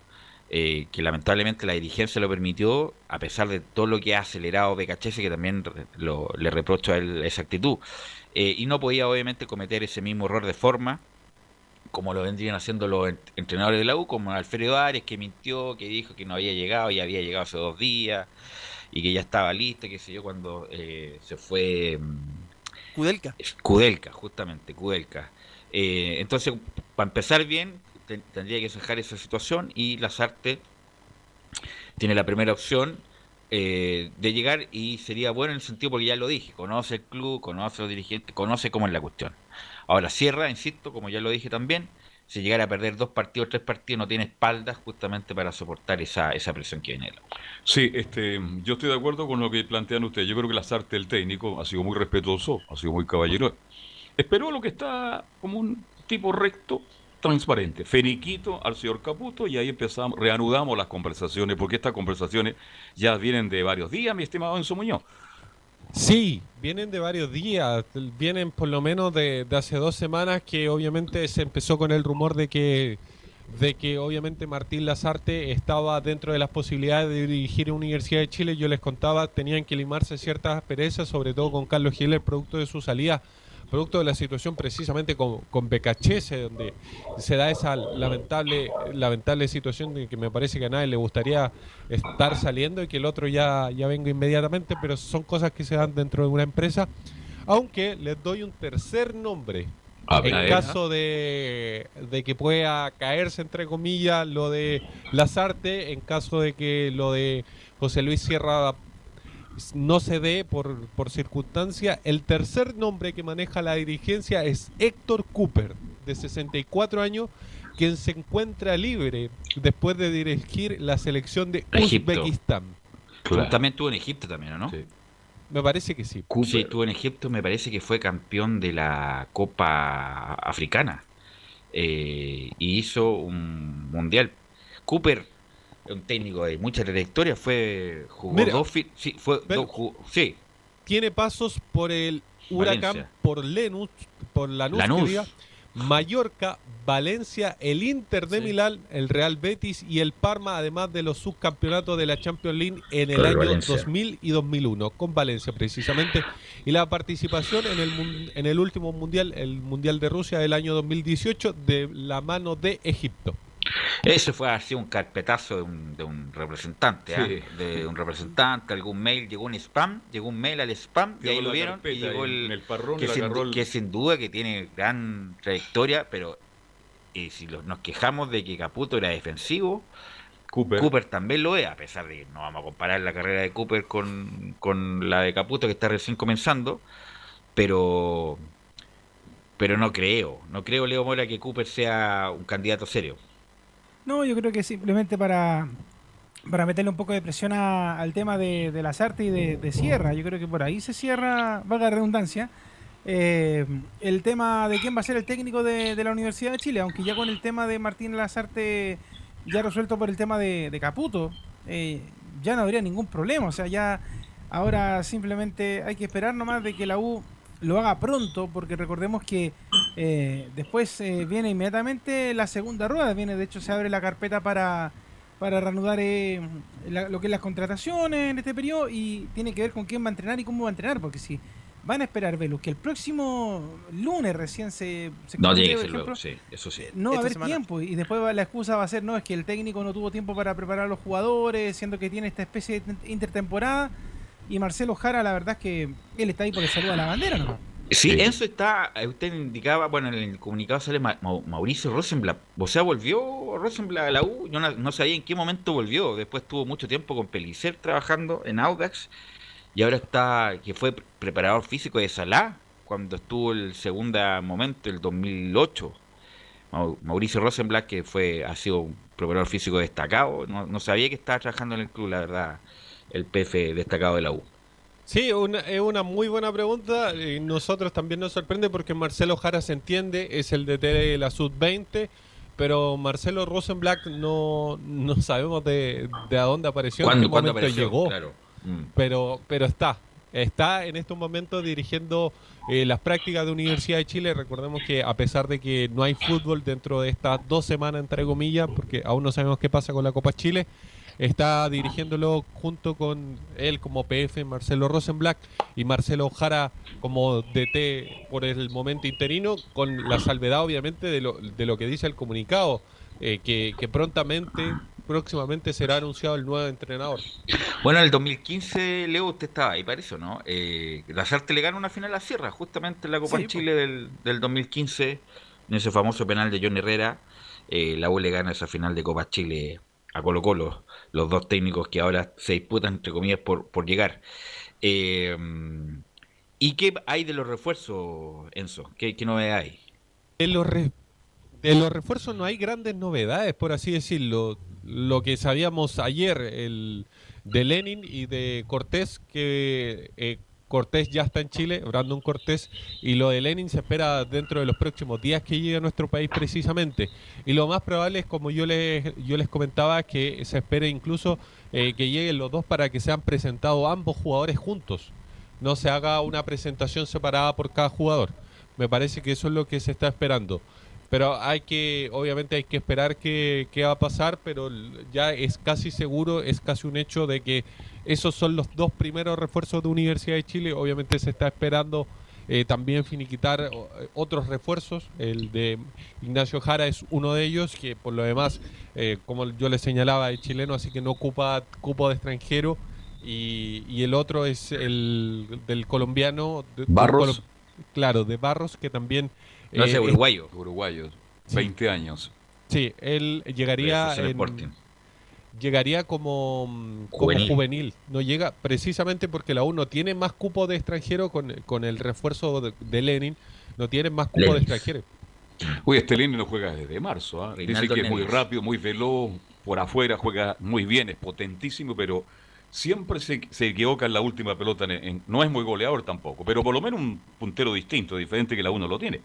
eh, que lamentablemente la dirigencia lo permitió a pesar de todo lo que ha acelerado BKHS que también lo, le reprocho a él esa actitud. Eh, y no podía obviamente cometer ese mismo error de forma como lo vendrían haciendo los entrenadores de la U, como Alfredo Ares, que mintió, que dijo que no había llegado y había llegado hace dos días y que ya estaba listo, qué sé yo, cuando eh, se fue... Kudelka. Kudelka, justamente, Kudelka. Eh, entonces, para empezar bien, tendría que dejar esa situación y Lazarte tiene la primera opción eh, de llegar y sería bueno en el sentido porque ya lo dije, conoce el club, conoce a los dirigentes, conoce cómo es la cuestión. Ahora cierra, insisto, como ya lo dije también, si llegara a perder dos partidos, tres partidos, no tiene espaldas justamente para soportar esa, esa presión que viene. Sí, este, yo estoy de acuerdo con lo que plantean ustedes. Yo creo que Lazarte, el técnico, ha sido muy respetuoso, ha sido muy caballero. Esperó lo que está como un tipo recto, transparente. Feniquito al señor Caputo y ahí empezamos, reanudamos las conversaciones, porque estas conversaciones ya vienen de varios días, mi estimado Enzo Muñoz. Sí, vienen de varios días, vienen por lo menos de, hace dos semanas que obviamente se empezó con el rumor de que de que obviamente Martín Lazarte estaba dentro de las posibilidades de dirigir Universidad de Chile. Yo les contaba, tenían que limarse ciertas asperezas, sobre todo con Carlos Gil, el producto de su salida producto de la situación precisamente con, con donde se da esa lamentable, lamentable situación de que me parece que a nadie le gustaría estar saliendo y que el otro ya, ya venga inmediatamente, pero son cosas que se dan dentro de una empresa. Aunque les doy un tercer nombre. en caso de, de que pueda caerse, entre comillas, lo de Lazarte, en caso de que lo de José Luis Sierra no se dé por, por circunstancia. El tercer nombre que maneja la dirigencia es Héctor Cooper, de 64 años, quien se encuentra libre después de dirigir la selección de Egipto. Uzbekistán. También estuvo en Egipto también, ¿o ¿no? Sí. Me parece que sí. Sí, estuvo en Egipto, me parece que fue campeón de la Copa Africana. Eh, y hizo un mundial. Cooper, un técnico de mucha trayectoria, fue jugó Mira, dos sí, fue sí, Tiene pasos por el Huracán, Valencia. por Lenus, por Lanús, Lanús. diga, Mallorca, Valencia, el Inter de Milán, el Real Betis y el Parma, además de los subcampeonatos de la Champions League en el año Valencia. 2000 y 2001, con Valencia precisamente, y la participación en el, en el último mundial, el Mundial de Rusia del año 2018, de la mano de Egipto. Ese fue así un carpetazo de un, de un representante, ¿ah? De un representante, algún mail, llegó un spam, llegó un mail al spam y ahí lo vieron y llegó el, el parrón, que, sin, agarró el- que sin duda que tiene gran trayectoria, pero eh, si los- nos quejamos de que Caputo era defensivo, Cooper. también lo es, a pesar de que no vamos a comparar la carrera de Cooper con, con la de Caputo que está recién comenzando, pero pero no creo, no creo Leo Mora que Cooper sea un candidato serio. No, yo creo que simplemente para, para meterle un poco de presión a- al tema de, las artes y de, de Sierra. Yo creo que por ahí se cierra, valga la redundancia, eh, el tema de quién va a ser el técnico de, de la Universidad de Chile, aunque ya con el tema de Martín Lazarte ya resuelto por el tema de, de Caputo, eh, ya no habría ningún problema. O sea, ya ahora simplemente hay que esperar nomás de que la U lo haga pronto, porque recordemos que eh, después eh, viene inmediatamente la segunda rueda, viene de hecho se abre la carpeta para, para reanudar eh, la- lo que es las contrataciones en este periodo y tiene que ver con quién va a entrenar y cómo va a entrenar, porque si van a esperar, Velus, que el próximo lunes recién se... se No tiene que luego, sí, eso sí. no va a haber semana. tiempo y después va- la excusa va a ser no es que el técnico no tuvo tiempo para preparar a los jugadores siendo que tiene esta especie de intertemporada y Marcelo Jara la verdad es que él está ahí porque saluda a la bandera ¿no? Sí, eso está, eh, usted indicaba, bueno, en el comunicado sale Ma- Ma- Mauricio Rosenblatt, o sea, volvió Rosenblatt a la U, yo no, no sabía en qué momento volvió, después tuvo mucho tiempo con Pelicer trabajando en Audax, y ahora está, que fue pre- preparador físico de Salah, cuando estuvo el segundo momento, el 2008, Mau- Mauricio Rosenblatt, que fue, ha sido un preparador físico destacado, no, no sabía que estaba trabajando en el club, la verdad, el PF destacado de la U. Sí, una- es una muy buena pregunta. y nosotros también nos sorprende porque Marcelo Jara se entiende, es el DT de la Sub-20, pero Marcelo Rosenblatt no, no sabemos de, de a dónde apareció, en ¿Cuándo- qué cuándo momento apareció? llegó. Claro. Mm. Pero, pero está, está en estos momentos dirigiendo eh, las prácticas de Universidad de Chile. Recordemos que a pesar de que no hay fútbol dentro de estas dos semanas, entre comillas, porque aún no sabemos qué pasa con la Copa Chile, está dirigiéndolo junto con él como PF, Marcelo Rosenblatt, y Marcelo Jara como DT por el momento interino, con la salvedad obviamente de lo, de lo que dice el comunicado, eh, que, que prontamente, próximamente será anunciado el nuevo entrenador. Bueno, en el 2015, Leo, usted estaba ahí, parece, ¿no? Eh, Lazarte le gana una final a Sierra, justamente en la Copa Sí, Chile del, del 2015, en ese famoso penal de John Herrera. eh, la U le gana esa final de Copa Chile a Colo Colo, los dos técnicos que ahora se disputan, entre comillas, por, por llegar. Eh, ¿Y qué hay de los refuerzos, Enzo? ¿Qué, qué novedad hay? De los, de los refuerzos no hay grandes novedades, por así decirlo. Lo que sabíamos ayer el, de Lenin y de Cortés, que eh, Cortés ya está en Chile, Brandon Cortés, y lo de Lenin se espera dentro de los próximos días que llegue a nuestro país precisamente. Y lo más probable es, como yo les, yo les comentaba, que se espere incluso eh, que lleguen los dos para que sean presentados ambos jugadores juntos. No se haga una presentación separada por cada jugador. Me parece que eso es lo que se está esperando. Pero hay que, obviamente hay que esperar qué, va a pasar, pero ya es casi seguro, es casi un hecho de que esos son los dos primeros refuerzos de Universidad de Chile. Obviamente se está esperando eh, también finiquitar eh, otros refuerzos. El de Ignacio Jara es uno de ellos, que por lo demás, eh, como yo le señalaba, es chileno, así que no ocupa cupo de extranjero. Y, y el otro es el del colombiano. de- Barros. colo- claro, de Barros, que también... No, eh, uruguayo. Uruguayo, 20 años. Sí, él llegaría en, Sporting. Llegaría como, mm, como juvenil. Juvenil. No llega precisamente porque la U no tiene más cupo de extranjero con, con el refuerzo de, de Lenin. No tiene más cupo de extranjero. Oye, este Lenin no juega desde marzo. ¿ah? Dice que es muy rápido, muy veloz, por afuera juega muy bien, es potentísimo, pero siempre se, se equivoca en la última pelota. en- en- no es muy goleador tampoco, pero por lo menos un puntero distinto, diferente que la uno lo tiene.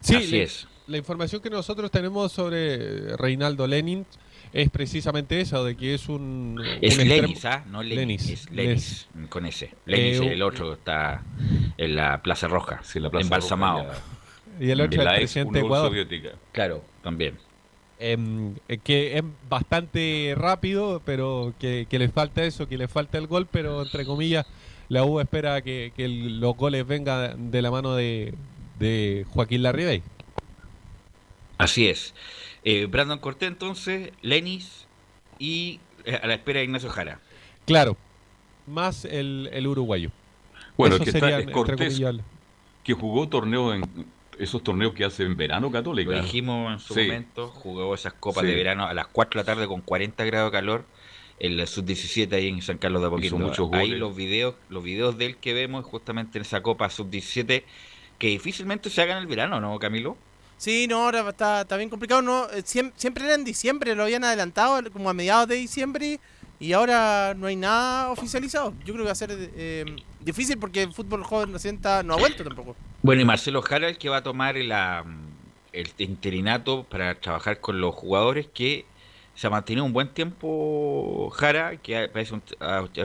Sí, Así la, es. la información que nosotros tenemos sobre Reinaldo Lenin es precisamente esa, de que es un... Es un extremo- Lenis, ¿ah? No Lenis, Lenis, es Lenis, con ese. Lenis, Eh, el otro está en la Plaza Roja, la Plaza embalsamado. Roja, Y el otro es el presidente de Ecuador. Soviética. Claro, también. Em, eh, que es bastante rápido, pero que, que le falta eso, que le falta el gol, pero entre comillas, la U espera que, que el- los goles vengan de la mano de, de Joaquín Larribey. Así es. Eh, Brandon Cortés, entonces, Lenis y eh, a la espera de Ignacio Jara. Claro, más el, el uruguayo. Bueno, Eso el que está serían, es entre Cortés, que jugó torneos en esos torneos que hace en verano Católica. Lo dijimos en su Sí. momento, jugó esas copas Sí. de verano a las 4 de la tarde con 40 grados de calor en la sub-17 ahí en San Carlos de Apoquindo. muchos Ahí los videos, los videos de él que vemos justamente en esa copa sub-17 que difícilmente se haga en el verano, ¿no, Camilo? Sí, no, ahora está, está bien complicado. No, Eh, siem- siempre era en diciembre, lo habían adelantado como a mediados de diciembre y ahora no hay nada oficializado. Yo creo que va a ser eh, difícil porque el fútbol joven recién está- no ha vuelto tampoco. Bueno, y Marcelo Jara el que va a tomar el interinato para trabajar con los jugadores que se ha mantenido un buen tiempo Jara, que parece un,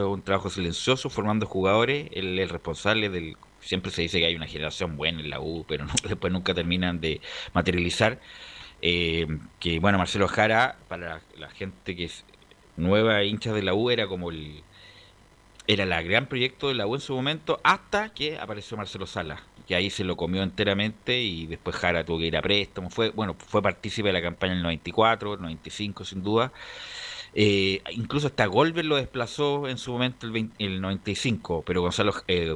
un trabajo silencioso formando jugadores, el responsable del... Siempre se dice que hay una generación buena en la U, pero después nunca terminan de materializar. Eh, que bueno, Marcelo Jara, para la gente que es nueva hincha de la U, era como el, era el gran proyecto de la U en su momento, hasta que apareció Marcelo Sala, que ahí se lo comió enteramente y después Jara tuvo que ir a préstamo. Fue, bueno, fue partícipe de la campaña en el 94, el 95 sin duda. Eh, incluso hasta Golver lo desplazó en su momento el, 20 el 95, pero Gonzalo, eh,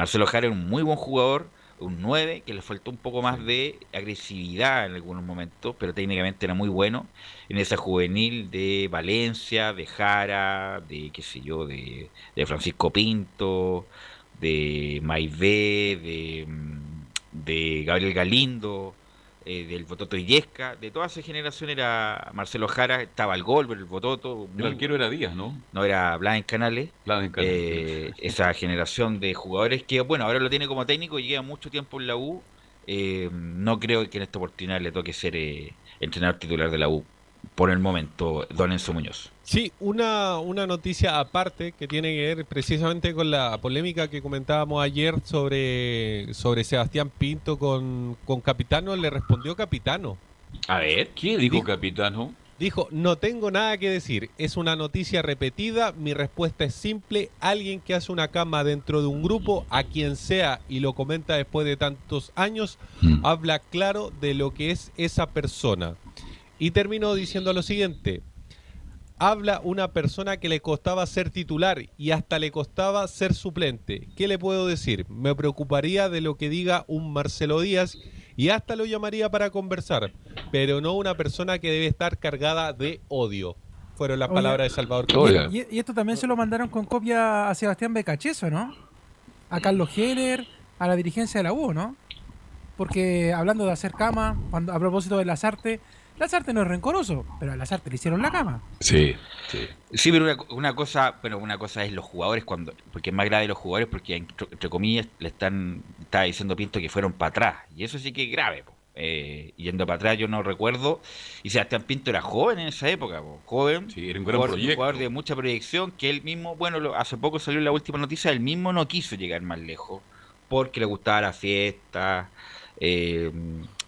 Marcelo Jara era un muy buen jugador, un 9, que le faltó un poco más de agresividad en algunos momentos, pero técnicamente era muy bueno. En esa juvenil de Valencia, de Jara, de qué sé yo, de, de Francisco Pinto, de Maivé, de, mm, de Gabriel Galindo, eh, del Bototo Illesca, de toda esa generación era Marcelo Jara, estaba el Golver, el Bototo. El arquero era Díaz, ¿no? No, era Blas Canales. Canales. Eh, esa generación de jugadores que, bueno, ahora lo tiene como técnico y lleva mucho tiempo en la U. Eh, no creo que en esta oportunidad le toque ser eh, entrenador titular de la U por el momento, Don Enzo Muñoz. Sí, una, una noticia aparte que tiene que ver precisamente con la polémica que comentábamos ayer sobre, sobre Sebastián Pinto con, con Capitano. Le respondió Capitano. A ver, ¿qué dijo Capitano? Dijo, no tengo nada que decir, es una noticia repetida, mi respuesta es simple, alguien que hace una cama dentro de un grupo, a quien sea, y lo comenta después de tantos años, habla claro de lo que es esa persona. Y terminó diciendo lo siguiente, habla una persona que le costaba ser titular y hasta le costaba ser suplente. ¿Qué le puedo decir? Me preocuparía de lo que diga un Marcelo Díaz y hasta lo llamaría para conversar, pero no una persona que debe estar cargada de odio. Fueron las Oye, palabras de Salvador Cabrera. y- y esto también se lo mandaron con copia a Sebastián Becacheso, ¿no? A Carlos Heller, a la dirigencia de la U, ¿no? Porque hablando de hacer cama, cuando, a propósito de Lazarte, Lazarte no es rencoroso, pero a Lazarte le hicieron la cama. Sí, sí. Sí, pero una, una cosa, bueno, una cosa es los jugadores cuando, porque es más grave los jugadores porque entre, entre comillas le están, está diciendo Pinto que fueron para atrás y eso sí que es grave. po. Eh, yendo para atrás yo no recuerdo y Sebastián Pinto era joven en esa época, po, joven, Sí, era un gran jugador, proyecto. jugador de mucha proyección que él mismo, bueno, lo- hace poco salió la última noticia, él mismo no quiso llegar más lejos porque le gustaba la fiesta, eh,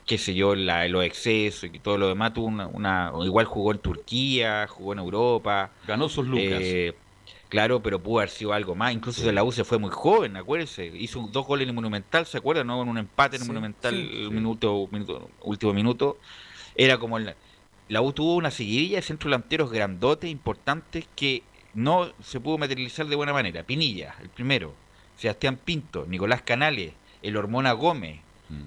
qué sé yo, la, los excesos y todo lo demás. Tuvo una, una- igual jugó en Turquía, jugó en Europa. Ganó sus lucas. Eh, claro, pero pudo haber sido algo más. Incluso de la U se fue muy joven, acuérdense. Hizo dos goles en el Monumental, ¿se acuerdan? ¿No? En un empate en el Sí, Monumental, sí, el minuto, minuto, último minuto. Era como el- la U tuvo una seguidilla de centros delanteros grandotes, importantes, que no se pudo materializar de buena manera. Pinilla, el primero. Sebastián Pinto, Nicolás Canales, el Hormona Gómez.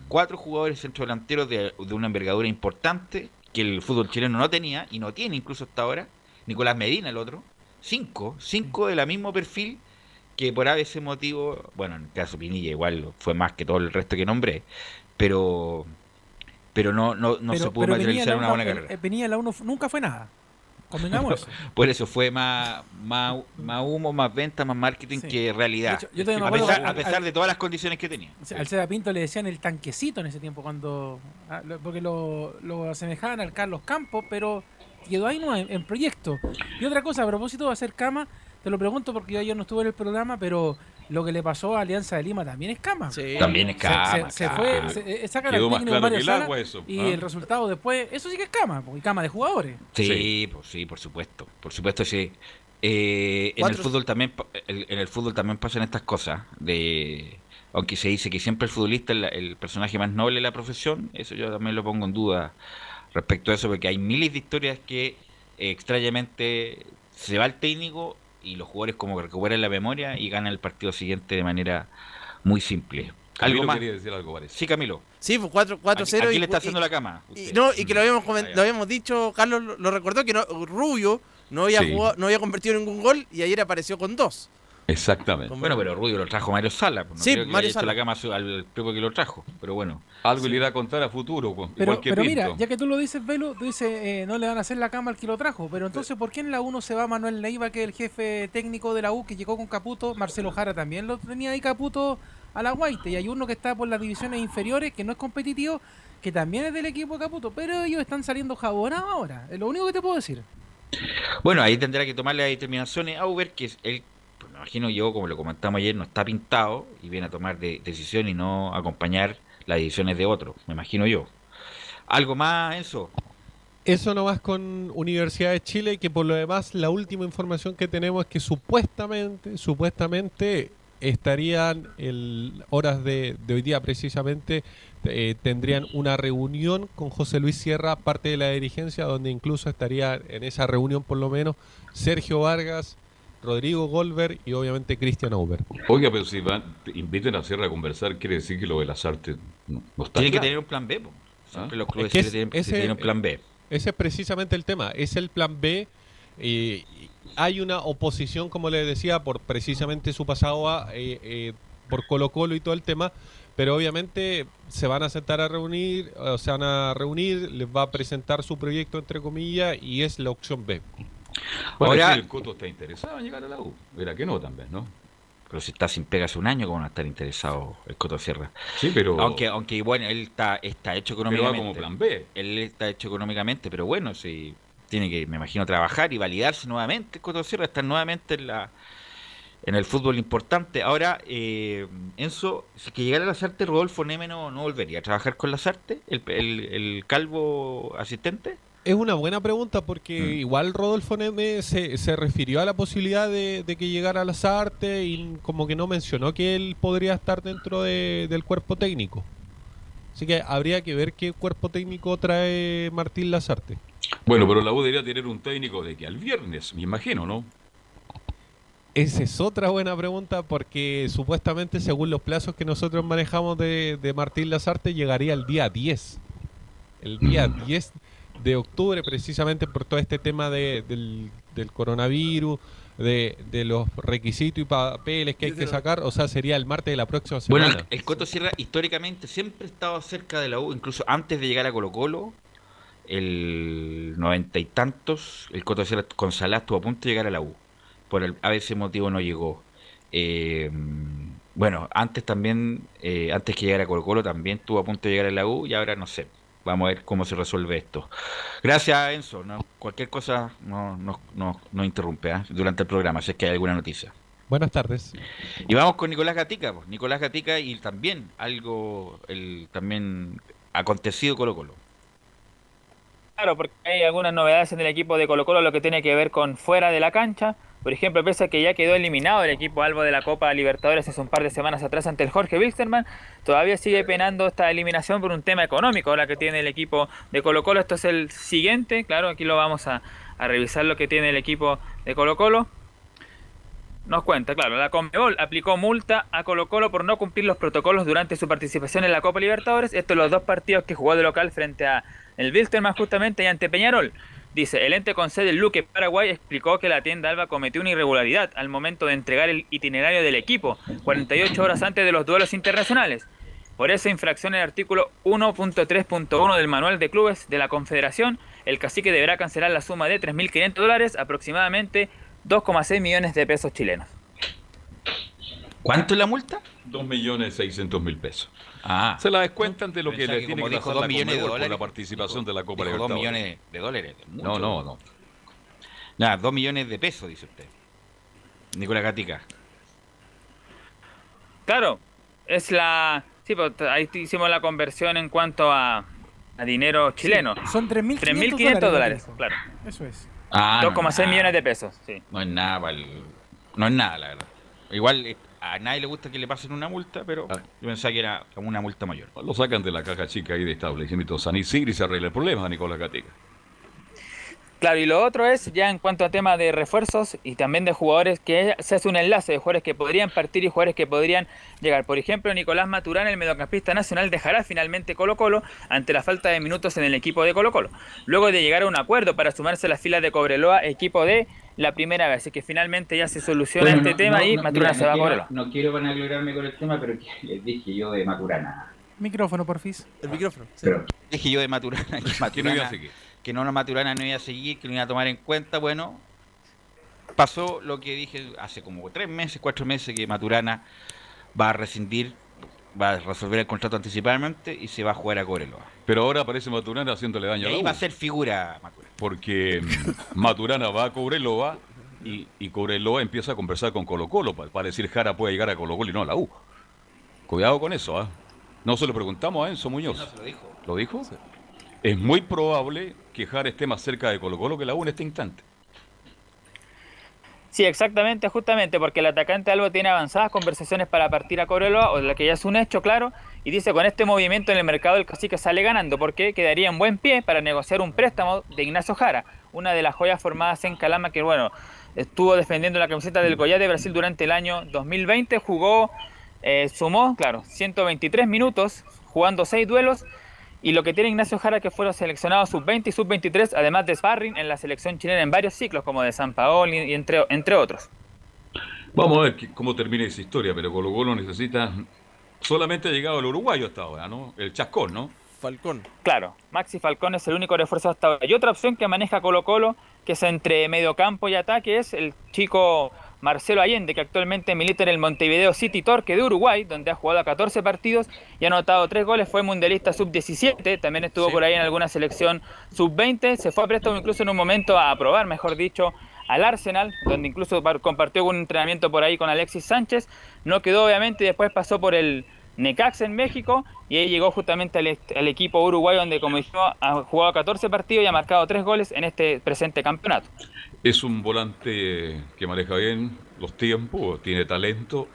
Cuatro jugadores centrodelanteros de, de una envergadura importante que el fútbol chileno no tenía y no tiene incluso hasta ahora. Nicolás Medina el otro. Cinco, cinco de la mismo perfil que por ese motivo, bueno, en el caso de Pinilla igual fue más que todo el resto que nombré, pero pero no, no, no Pero- se pudo materializar una buena eh, carrera. eh, Venía la 1, nunca fue nada. Convengamos. Por eso fue más, más, más humo, más venta, más marketing Sí. que realidad. Hecho, yo a, acuerdo pesar, que- a pesar de todas las condiciones que tenía. O sea, Al Seba Pinto le decían el tanquecito en ese tiempo, cuando ah, porque lo, lo asemejaban al Carlos Campos, pero quedó ahí no en, en proyecto. Y otra cosa, a propósito de hacer cama, te lo pregunto porque yo ayer no estuve en el programa, pero lo que le pasó a Alianza de Lima también es cama. También es cama, Se, se cama. fue, se, sacan al más técnico claro Mario que el Sala agua eso, y ¿ah? el resultado después, eso sí que es cama, y cama de jugadores. Sí, Pues, sí, por supuesto, por supuesto sí. Eh, en el fútbol también, en el fútbol también pasan estas cosas de, aunque se dice que siempre el futbolista es el personaje más noble de la profesión, eso yo también lo pongo en duda respecto a eso, porque hay miles de historias que eh, extrañamente se va el técnico y los jugadores como que recuperan la memoria y ganan el partido siguiente de manera muy simple. Camilo ¿Algo más? quería decir algo parece. Sí, Camilo. Sí, pues 4 4-0. Aquí- aquí y- le está y- haciendo la cama, Y, no, y que lo habíamos, ya. lo habíamos dicho, Carlos lo, lo recordó, que no, Rubio no había, Sí. jugado- no había convertido ningún gol y ayer apareció con dos. Exactamente. Bueno, pero Rubio lo trajo Mario Sala. pues, No Sí, creo que Mario Sala. la cama al propio que lo trajo, pero bueno. Algo le irá a contar a futuro, pues, Pero, igual que pero mira, ya que tú lo dices, Velo, tú dices, eh, no le van a hacer la cama al que lo trajo. Pero entonces, ¿por qué en la 1 se va Manuel Leiva, que es el jefe técnico de la U, que llegó con Caputo? Marcelo Jara también lo tenía ahí Caputo a la Guaite. Y hay uno que está por las divisiones inferiores, que no es competitivo, que también es del equipo de Caputo. Pero ellos están saliendo jabonados ahora. Es lo único que te puedo decir. Bueno, ahí tendrá que tomar las determinaciones Auber, que es él, pues, me imagino yo, como lo comentamos ayer, no está pintado y viene a tomar de, decisión y no acompañar las decisiones de otros, me imagino yo. ¿Algo más, Enzo? Eso nomás con Universidad de Chile, que por lo demás la última información que tenemos es que supuestamente, supuestamente estarían el, horas de, de hoy día precisamente, eh, tendrían una reunión con José Luis Sierra, parte de la dirigencia, donde incluso estaría en esa reunión por lo menos Sergio Vargas, Rodrigo Goldberg y obviamente Cristian Auber. Oiga, pero si van, inviten a Sierra a conversar, quiere decir que lo de las artes no, no está Tiene que tener un plan B. po. Siempre los clubes Es que de es- tienen, ese- tienen un plan B. Ese es precisamente el tema, es el plan B. y- y hay una oposición, como les decía, por precisamente su pasado a, eh, eh, por Colo Colo y todo el tema, pero obviamente se van a sentar a reunir, o se van a reunir, les va a presentar su proyecto entre comillas y es la opción B. Bueno, Ahora- si el Coto está interesado en llegar a la U. Verá que no también, ¿no? Pero si está sin pega hace un año, ¿cómo no estar interesado el Coto Sierra? Sí, pero- Aunque, aunque bueno, él está, está hecho Pero va económicamente. como plan B. Él está hecho económicamente, pero bueno, sí, tiene que, me imagino, trabajar y validarse nuevamente el Coto Sierra, estar nuevamente en la en el fútbol importante. Ahora, eh, Enzo, si que llegara a las artes, Rodolfo Neme no, no volvería a trabajar con las artes, el, el, el calvo asistente. Es una buena pregunta porque igual Rodolfo Neme se, se refirió a la posibilidad de, de que llegara a las artes y como que no mencionó que él podría estar dentro de- del cuerpo técnico. Así que habría que ver qué cuerpo técnico trae Martín Lazarte. Bueno, pero la U debería tener un técnico de que al viernes, me imagino, ¿no? Esa es otra buena pregunta porque supuestamente según los plazos que nosotros manejamos de, de Martín Lazarte llegaría el día 10. El día 10 de octubre precisamente por todo este tema de- del, del coronavirus, de, de los requisitos y papeles que hay que sacar. O sea, sería el martes de la próxima semana. Bueno, el, el Coto Sierra históricamente siempre ha estado cerca de la U, incluso antes de llegar a Colo Colo, el noventa y tantos, el Coto Sierra con Salá estuvo a punto de llegar a la U. Por el, a ese motivo no llegó. Eh, bueno, antes también, eh, antes que llegara a Colo Colo también estuvo a punto de llegar a la U y ahora no sé. Vamos a ver cómo se resuelve esto. Gracias, Enzo. No, cualquier cosa no, no, no, no interrumpe ¿ah? durante el programa, si es que hay alguna noticia. Buenas tardes. Y vamos con Nicolás Gatica, pues. Nicolás Gatica y también algo, el también acontecido Colo Colo. Claro, porque hay algunas novedades en el equipo de Colo Colo, lo que tiene que ver con fuera de la cancha. Por ejemplo, pese a que ya quedó eliminado el equipo albo de la Copa Libertadores hace un par de semanas atrás ante el Jorge Wilstermann, todavía sigue penando esta eliminación por un tema económico ahora que tiene el equipo de Colo Colo. Esto es el siguiente, claro, aquí lo vamos a, revisar lo que tiene el equipo de Colo Colo. Nos cuenta, claro, la Conmebol aplicó multa a Colo Colo por no cumplir los protocolos durante su participación en la Copa Libertadores. Estos los dos partidos que jugó de local frente a el Wilstermann justamente y ante Peñarol. Dice, el ente con sede en Luque, Paraguay, explicó que la tienda Alba cometió una irregularidad al momento de entregar el itinerario del equipo, 48 horas antes de los duelos internacionales. Por esa infracción el artículo 1.3.1 del Manual de Clubes de la Confederación, el cacique deberá cancelar la suma de 3.500 dólares, aproximadamente 2,6 millones de pesos chilenos. ¿Cuánto es la multa? 2.600.000 pesos. Ah. Se la descuentan de lo que le tiene como que dijo, pasar dos la millones de Conmebol por la dólares. participación de la Copa Dijo dos Libertadores. millones de dólares. mucho. No, no, no. Nada, dos millones de pesos, dice usted. Nicolás Gatica. Claro, es la... Sí, pues ahí hicimos la conversión en cuanto a, a dinero chileno. Son 3.500 3.500 dólares, claro. Eso es. Ah, no, 2,6 nada. millones de pesos, sí. No es nada, no es nada, la verdad. Igual a nadie le gusta que le pasen una multa, pero Ah. yo pensaba que era una multa mayor. Lo sacan de la caja chica ahí de establecimiento San Isidro y se arregla el problema, Nicolás Gatica. Claro, y lo otro es ya en cuanto a tema de refuerzos y también de jugadores que se hace un enlace de jugadores que podrían partir y jugadores que podrían llegar. Por ejemplo, Nicolás Maturana, el mediocampista nacional, dejará finalmente Colo Colo ante la falta de minutos en el equipo de Colo Colo. Luego de llegar a un acuerdo para sumarse a las filas de Cobreloa, equipo de la primera vez. Así que finalmente ya se soluciona Bueno, este no- tema no- y no, Maturana mira, se va a no quiero- Cobreloa. No quiero vanagloriarme con el tema, pero que les dije yo de Maturana. Micrófono, porfis. El micrófono. Pero- Dije yo de Maturana que Que no Maturana, iba a seguir. que no, no, Maturana no iba a seguir, que lo iba a tomar en cuenta. Bueno, pasó lo que dije hace como tres meses, cuatro meses, que Maturana va a rescindir, va a resolver el contrato anticipadamente y se va a jugar a Cobreloa. Pero ahora aparece Maturana haciéndole Y daño a la ahí U. va a ser figura Maturana. Porque mm, Maturana va a Cobreloa y, y Cobreloa empieza a conversar con Colo Colo para, para decir Jara puede llegar a Colo Colo y no a la U. Cuidado con eso, ¿ah? No se lo preguntamos a Enzo Muñoz. No se lo dijo. ¿Lo dijo? Es muy probable que Jara esté más cerca de Colo Colo que la U en este instante. Sí, exactamente, justamente, porque el atacante Albo tiene avanzadas conversaciones para partir a Cobreloa, o la que ya es un hecho, claro, y dice con este movimiento en el mercado el cacique sale ganando, porque quedaría en buen pie para negociar un préstamo de Ignacio Jara, una de las joyas formadas en Calama, que bueno, estuvo defendiendo la camiseta del Goiás de Brasil durante el año 2020, jugó, eh, sumó, claro, 123 minutos, jugando 6 duelos, y lo que tiene Ignacio Jara que fueron seleccionados sub-20 y sub-23, además de sparring en la selección chilena en varios ciclos, como de San Paolo y entre, entre otros. Vamos a ver cómo termina esa historia, pero Colo Colo necesita... Solamente ha llegado el uruguayo hasta ahora, ¿no? El Chascón, ¿no? Falcón. Claro, Maxi Falcón es el único refuerzo hasta ahora. Y otra opción que maneja Colo Colo, que es entre mediocampo y ataque, es el chico Marcelo Allende, que actualmente milita en el Montevideo City Torque de Uruguay, donde ha jugado a 14 partidos y ha anotado 3 goles, fue mundialista sub-17, también estuvo por ahí en alguna selección sub-20, se fue a préstamo incluso en un momento a probar, mejor dicho, al Arsenal, donde incluso par- compartió un entrenamiento por ahí con Alexis Sánchez, no quedó obviamente y después pasó por el Necaxa en México y ahí llegó justamente al equipo uruguayo donde como dijimos ha jugado 14 partidos y ha marcado 3 goles en este presente campeonato. Es un volante que maneja bien los tiempos, tiene talento.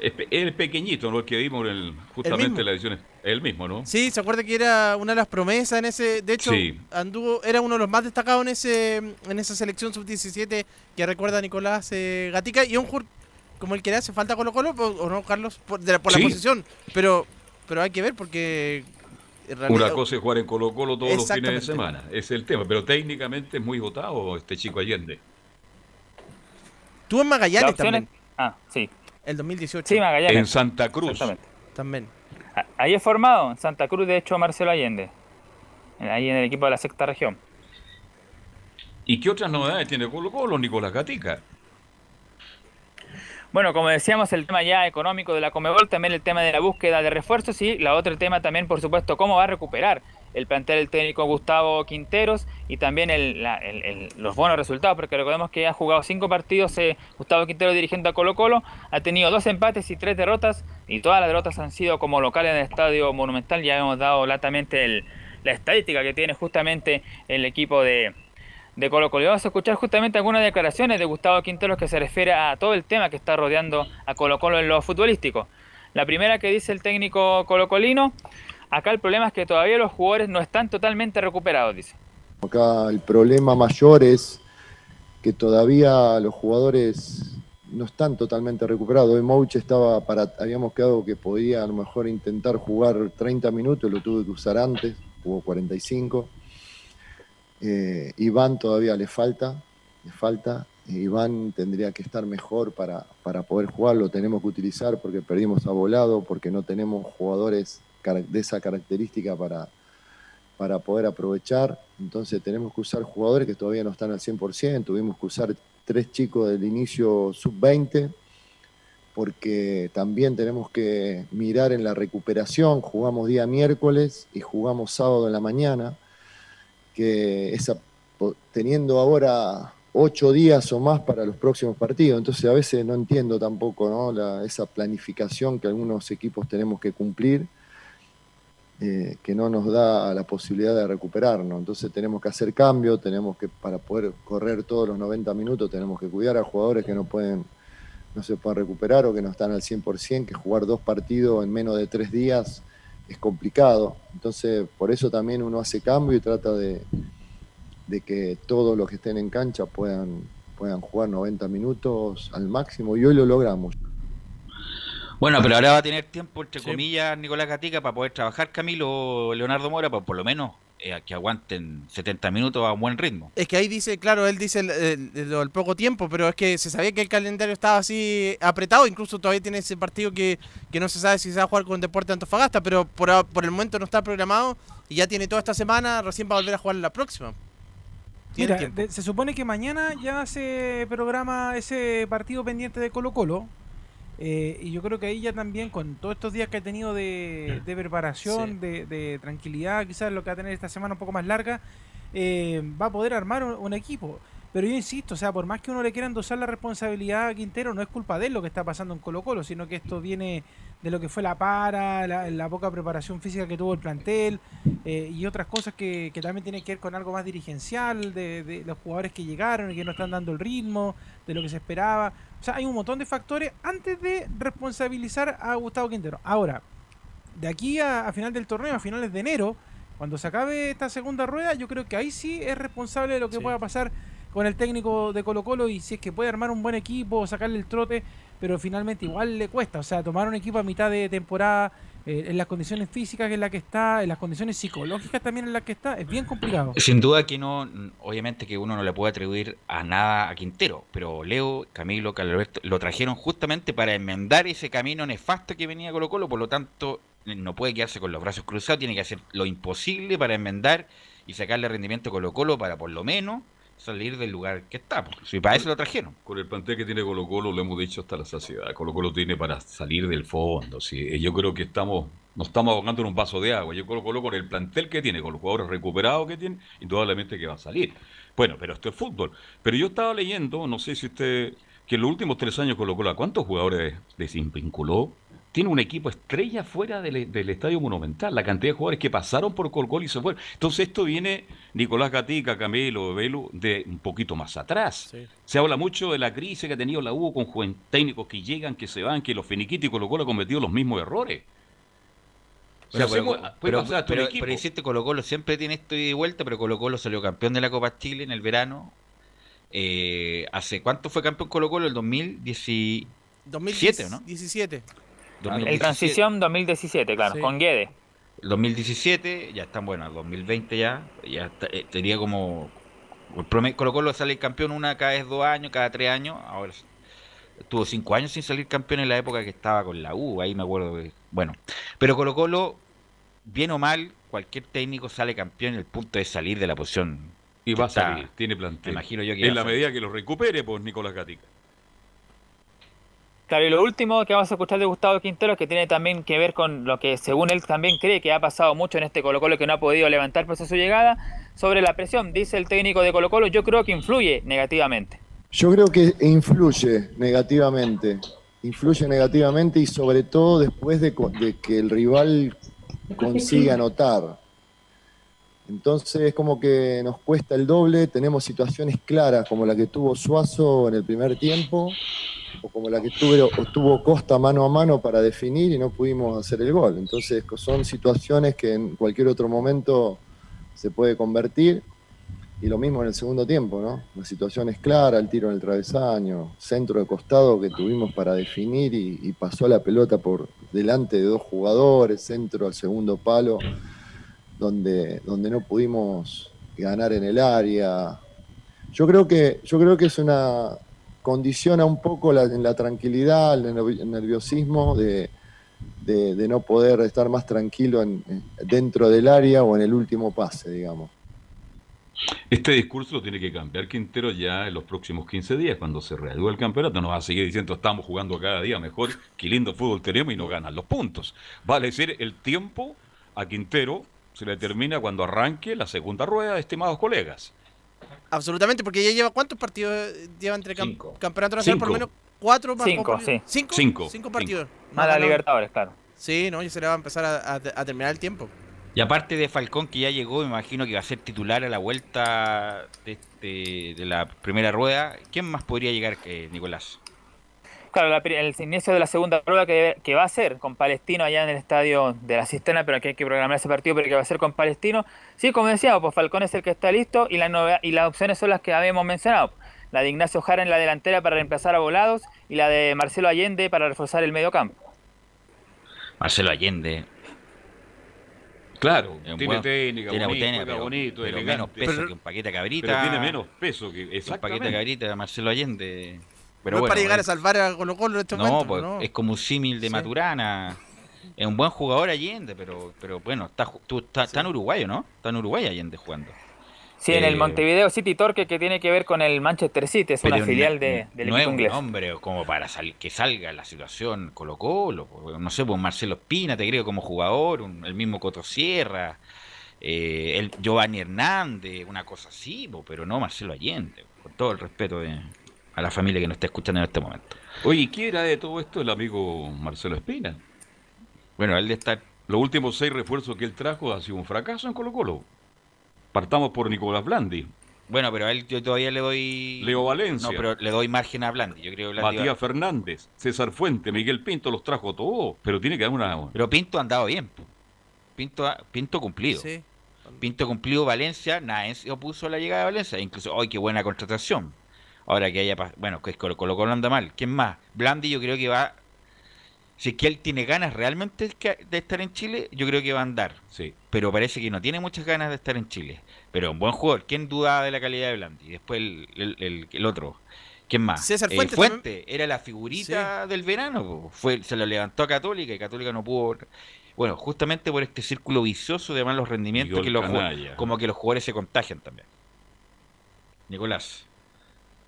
Es, el pequeñito, ¿no? El que vimos en el- justamente en la edición. El mismo, ¿no? Sí, se acuerda que era una de las promesas en ese. De hecho, Sí. anduvo, era uno de los más destacados en ese en esa selección sub-17 que recuerda a Nicolás eh, Gatica. Y un jugador como el que le hace falta Colo Colo, o o no, Carlos, por, de la, por Sí. la posición. Pero, pero hay que ver porque. Una cosa es jugar en Colo Colo todos los fines de semana. Es el tema. Pero técnicamente es muy votado este chico Allende. Tuvo en Magallanes también. es- Ah, sí. El 2018. Sí, Magallanes. En Santa Cruz. Exactamente. También. Ahí es formado, en Santa Cruz, de hecho, Marcelo Allende. Ahí en el equipo de la sexta región. ¿Y qué otras novedades tiene Colo Colo, Nicolás Gatica? Bueno, como decíamos, el tema ya económico de la Comebol, también el tema de la búsqueda de refuerzos y la otro tema también, por supuesto, cómo va a recuperar el plantel el técnico Gustavo Quinteros y también los buenos resultados, porque recordemos que ha jugado cinco partidos eh, Gustavo Quinteros dirigiendo a Colo Colo, ha tenido dos empates y tres derrotas y todas las derrotas han sido como locales en el Estadio Monumental, ya hemos dado latamente la estadística que tiene justamente el equipo de, de Colo Colo. Vamos a escuchar justamente algunas declaraciones de Gustavo Quinteros que se refiere a todo el tema que está rodeando a Colo Colo en lo futbolístico. La primera que dice el técnico colocolino, acá el problema es que todavía los jugadores no están totalmente recuperados, dice. Acá el problema mayor es que todavía los jugadores no están totalmente recuperados. Hoy Mouch estaba para, habíamos quedado que podía a lo mejor intentar jugar 30 minutos, lo tuve que usar antes, jugó 45. Eh, Iván todavía le falta, le falta. Eh, Iván tendría que estar mejor para, para poder jugar, lo tenemos que utilizar porque perdimos a Volado, porque no tenemos jugadores de esa característica para, para poder aprovechar. Entonces tenemos que usar jugadores que todavía no están al 100%, tuvimos que usar tres chicos del inicio sub-20 porque también tenemos que mirar en la recuperación, jugamos día miércoles y jugamos sábado en la mañana, que esa, teniendo ahora ocho días o más para los próximos partidos, entonces a veces no entiendo tampoco esa planificación que algunos equipos tenemos que cumplir, eh, que no nos da la posibilidad de recuperarnos, entonces tenemos que hacer cambio, tenemos que, para poder correr todos los 90 minutos, tenemos que cuidar a jugadores que no pueden no se pueden recuperar o que no están al 100%, que jugar dos partidos en menos de tres días es complicado. Entonces, por eso también uno hace cambio y trata de, de que todos los que estén en cancha puedan, puedan jugar 90 minutos al máximo y hoy lo logramos. Bueno, pero ahora va a tener tiempo, entre comillas, Nicolás Gatica para poder trabajar Camilo o Leonardo Mora, para por lo menos eh, que aguanten 70 minutos a un buen ritmo. Es que ahí dice, claro, él dice el, el- el- el poco tiempo, pero es que se sabía que el calendario estaba así apretado, incluso todavía tiene ese partido que, que no se sabe si se va a jugar con Deporte Antofagasta, pero por, por el momento no está programado y ya tiene toda esta semana, recién va a volver a jugar la próxima. Mira, se supone que mañana ya se programa ese partido pendiente de Colo Colo. Eh, y yo creo que ahí ya también, con todos estos días que ha tenido de, de preparación, de, de tranquilidad, quizás lo que va a tener esta semana un poco más larga, eh, va a poder armar un, un equipo. Pero yo insisto, o sea, por más que uno le quiera endosar la responsabilidad a Quintero, no es culpa de él lo que está pasando en Colo Colo, sino que esto viene de lo que fue la para, la, la poca preparación física que tuvo el plantel eh, y otras cosas que, que también tienen que ver con algo más dirigencial, de, de los jugadores que llegaron y que no están dando el ritmo, de lo que se esperaba. O sea, hay un montón de factores antes de responsabilizar a Gustavo Quintero. Ahora, de aquí a, a final del torneo, a finales de enero, cuando se acabe esta segunda rueda, yo creo que ahí sí es responsable de lo que pueda pasar con el técnico de Colo Colo y si es que puede armar un buen equipo, sacarle el trote, pero finalmente igual le cuesta. O sea, tomar un equipo a mitad de temporada, eh, en las condiciones físicas en las que está, en las condiciones psicológicas también en las que está, es bien complicado. Sin duda que no, obviamente que uno no le puede atribuir a nada a Quintero, pero Leo, Camilo, Carlos Alberto lo trajeron justamente para enmendar ese camino nefasto que venía Colo Colo, por lo tanto no puede quedarse con los brazos cruzados, tiene que hacer lo imposible para enmendar y sacarle rendimiento a Colo Colo para por lo menos salir del lugar que está. Si para eso lo trajeron. Con el plantel que tiene Colo Colo, lo hemos dicho hasta la saciedad. Colo Colo tiene para salir del fondo. sí. Eh, Yo creo que estamos nos estamos ahogando en un vaso de agua. Yo Colo Colo con el plantel que tiene, con los jugadores recuperados que tiene, indudablemente que va a salir. Bueno, pero esto es fútbol. Pero yo estaba leyendo, no sé si usted, que en los últimos tres años Colo Colo, ¿a cuántos jugadores desvinculó? Tiene un equipo estrella fuera del, del Estadio Monumental, la cantidad de jugadores que pasaron por Colo Colo y se fueron. Entonces esto viene, Nicolás Gatica, Camelo, Velo, de un poquito más atrás. Se habla mucho de la crisis que ha tenido la U con técnicos que llegan, que se van, que los finiquitos y Colo Colo han cometido los mismos errores. Pero, puede pero, pasar hasta un pero, Colo Colo siempre tiene esto y vuelta, pero Colo Colo salió campeón de la Copa Chile en el verano. Eh, ¿Hace cuánto fue campeón Colo Colo? El 2017, 2017, ¿no? 17. En transición 2017, claro, Sí. con Guede. 2017, ya están bueno, 2020 ya, ya está- eh, tenía como el Colo Colo sale campeón una cada vez dos años, cada tres años, ahora s- tuvo cinco años sin salir campeón en la época que estaba con la U, ahí me acuerdo que, bueno, pero Colo Colo, bien o mal, cualquier técnico sale campeón en el punto de salir de la posición. Y va a salir, tiene plantel. Me imagino yo que En la salir. medida que lo recupere, pues Nicolás Gatica. Claro, y lo último que vamos a escuchar de Gustavo Quintero, que tiene también que ver con lo que según él también cree que ha pasado mucho en este Colo Colo que no ha podido levantar pese a su llegada, sobre la presión, dice el técnico de Colo Colo, yo creo que influye negativamente. Yo creo que influye negativamente, influye negativamente y sobre todo después de, de que el rival consiga anotar. Entonces es como que nos cuesta el doble, tenemos situaciones claras como la que tuvo Suazo en el primer tiempo o como la que tuvo, Costa mano a mano para definir y no pudimos hacer el gol. Entonces son situaciones que en cualquier otro momento se puede convertir y lo mismo en el segundo tiempo, ¿no? La situación es clara, el tiro en el travesaño, centro de costado que tuvimos para definir y pasó la pelota por delante de dos jugadores, centro al segundo palo, donde, donde no pudimos ganar en el área. Yo creo que, yo creo que es una condiciona un poco la, en la tranquilidad, el nervi- el nerviosismo de, de- no poder estar más tranquilo en- en- dentro del área o en el último pase, digamos. Este discurso lo tiene que cambiar Quintero ya en los próximos 15 días, cuando se reanude el campeonato. Nos va a seguir diciendo, estamos jugando cada día mejor, qué lindo fútbol tenemos y no ganan los puntos. Vale decir, el tiempo a Quintero se le termina cuando arranque la segunda rueda, estimados colegas. Absolutamente, porque ya lleva cuántos partidos eh, lleva entre cam- campeonato nacional, por lo menos cuatro más Cinco, sí. ¿Cinco? Cinco. Cinco partidos. Más la Libertadores, claro. Sí, no, ya se le va a empezar a, a- a terminar el tiempo. Y aparte de Falcón, que ya llegó, me imagino que va a ser titular a la vuelta de, este- de la primera rueda. ¿Quién más podría llegar que Nicolás? Claro, la el inicio de la segunda prueba que, va a ser con Palestino allá en el estadio de la Cisterna, pero que hay que programar ese partido, pero que va a ser con Palestino. Sí, como decía, pues Falcón es el que está listo y, la novedad- y las opciones son las que habíamos mencionado. La de Ignacio Jara en la delantera para reemplazar a Volados y la de Marcelo Allende para reforzar el medio campo. Marcelo Allende. Claro, tiene buen- técnica, tiene bonito, técnica, pero- bonito, pero menos peso que un paquete cabrita. Pero tiene menos peso que Un paquete exactamente. cabrita de Marcelo Allende. Pero no es para llegar a salvar a Colo Colo en este No, momento. pues, no. es como un símil de Sí. Maturana. Es un buen jugador Allende, pero, pero bueno, está, tú- está, está en Uruguay, ¿o ¿no? Está en Uruguay Allende jugando. Sí, en el Eh, Montevideo City Torque que tiene que ver con el Manchester City, es una filial no- de, del no equipo es un inglés. hombre como para sal- que salga la situación Colo Colo, no sé, pues Marcelo Espina, te creo como jugador, un- el mismo Coto Sierra, eh, el Giovanni Hernández, una cosa así, pero no Marcelo Allende, con todo el respeto de, a la familia que nos está escuchando en este momento. Oye, ¿y ¿quién era de todo esto el amigo Marcelo Espina? Bueno, él de estar... Los últimos seis refuerzos que él trajo ha sido un fracaso en Colo Colo. Partamos por Nicolás Blandi. Bueno, pero a él yo todavía le doy... Leo Valencia. No, pero le doy margen a Blandi, yo creo que Blandi va- Matías Fernández, César Fuente, Miguel Pinto los trajo todos, pero tiene que dar una... Pero Pinto ha andado bien. Pinto, ha- Pinto cumplido. Sí. Pinto cumplido Valencia, nadie se opuso a la llegada de Valencia. Incluso, ¡ay, qué buena contratación! Ahora que haya... Bueno, que Colo Colo anda mal. ¿Quién más? Blandi yo creo que va... Si es que él tiene ganas realmente de estar en Chile, yo creo que va a andar. Sí. Pero parece que no tiene muchas ganas de estar en Chile. Pero un buen jugador. ¿Quién dudaba de la calidad de Blandi? Después el, el- el- el otro. ¿Quién más? César Eh, Fuentes Fuente era la figurita del verano. po. Fue, se lo levantó a Católica y Católica no pudo. Bueno, justamente por este círculo vicioso de malos rendimientos Miguel que los como que los jugadores se contagian también. Nicolás.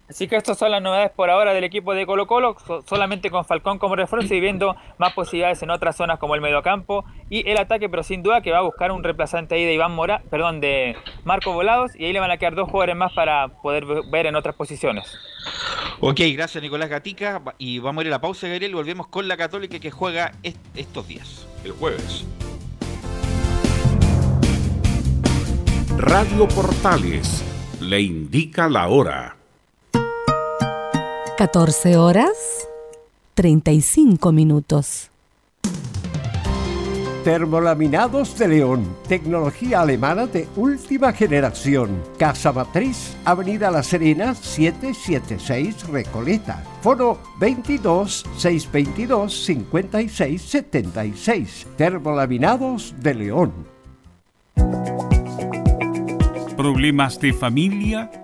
Así que estas son las novedades por ahora del equipo de Colo Colo, so- solamente con Falcón como refuerzo y viendo más posibilidades en otras zonas como el mediocampo y el ataque, pero sin duda que va a buscar un reemplazante ahí de Iván Mora, perdón, de Marco Volados y ahí le van a quedar dos jugadores más para poder ve- ver en otras posiciones. Ok, gracias Nicolás Gatica. Y vamos a ir a la pausa, Gabriel, y volvemos con la Católica que juega est- estos días. El jueves. Radio Portales le indica la hora. 14 horas 35 minutos. Termolaminados de León, tecnología alemana de última generación. Casa Matriz, Avenida La Serena, 776 Recoleta. Foro 22 622 56 76. Termolaminados de León. ¿Problemas de familia,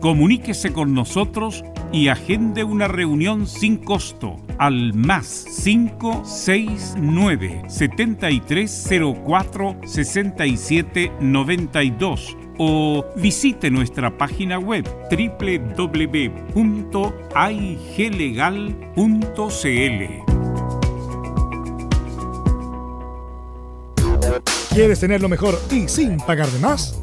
Comuníquese con nosotros y agende una reunión sin costo al más 569 7304 6792 o visite nuestra página web www.aiglegal.cl. ¿Quieres tener lo mejor y sin pagar de más?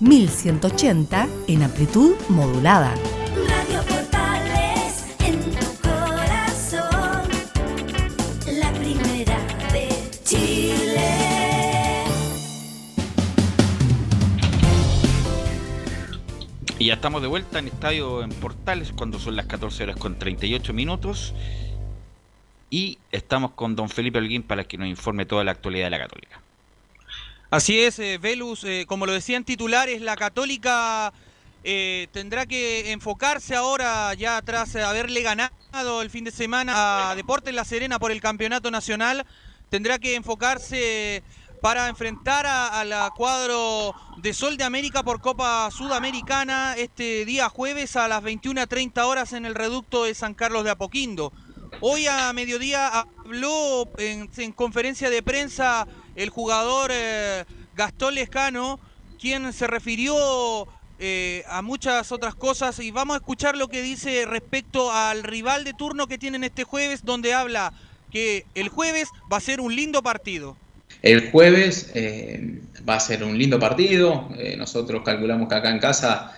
...1180 en amplitud modulada. Radio Portales en tu corazón, la primera de Chile. Y ya estamos de vuelta en Estadio en Portales cuando son las 14 horas con 38 minutos. Y estamos con don Felipe Holguín para que nos informe toda la actualidad de la Católica. Así es, eh, Velus, eh, como lo decían titulares, la Católica eh, tendrá que enfocarse ahora, ya tras haberle ganado el fin de semana a Deportes La Serena por el Campeonato Nacional, tendrá que enfocarse para enfrentar a, la cuadro de Sol de América por Copa Sudamericana este día jueves a las 21.30 horas en el reducto de San Carlos de Apoquindo. Hoy a mediodía habló en conferencia de prensa el jugador eh, Gastón Lescano, quien se refirió eh, a muchas otras cosas y vamos a escuchar lo que dice respecto al rival de turno que tienen este jueves, donde habla que el jueves va a ser un lindo partido. El jueves eh, va a ser un lindo partido. Nosotros calculamos que acá en casa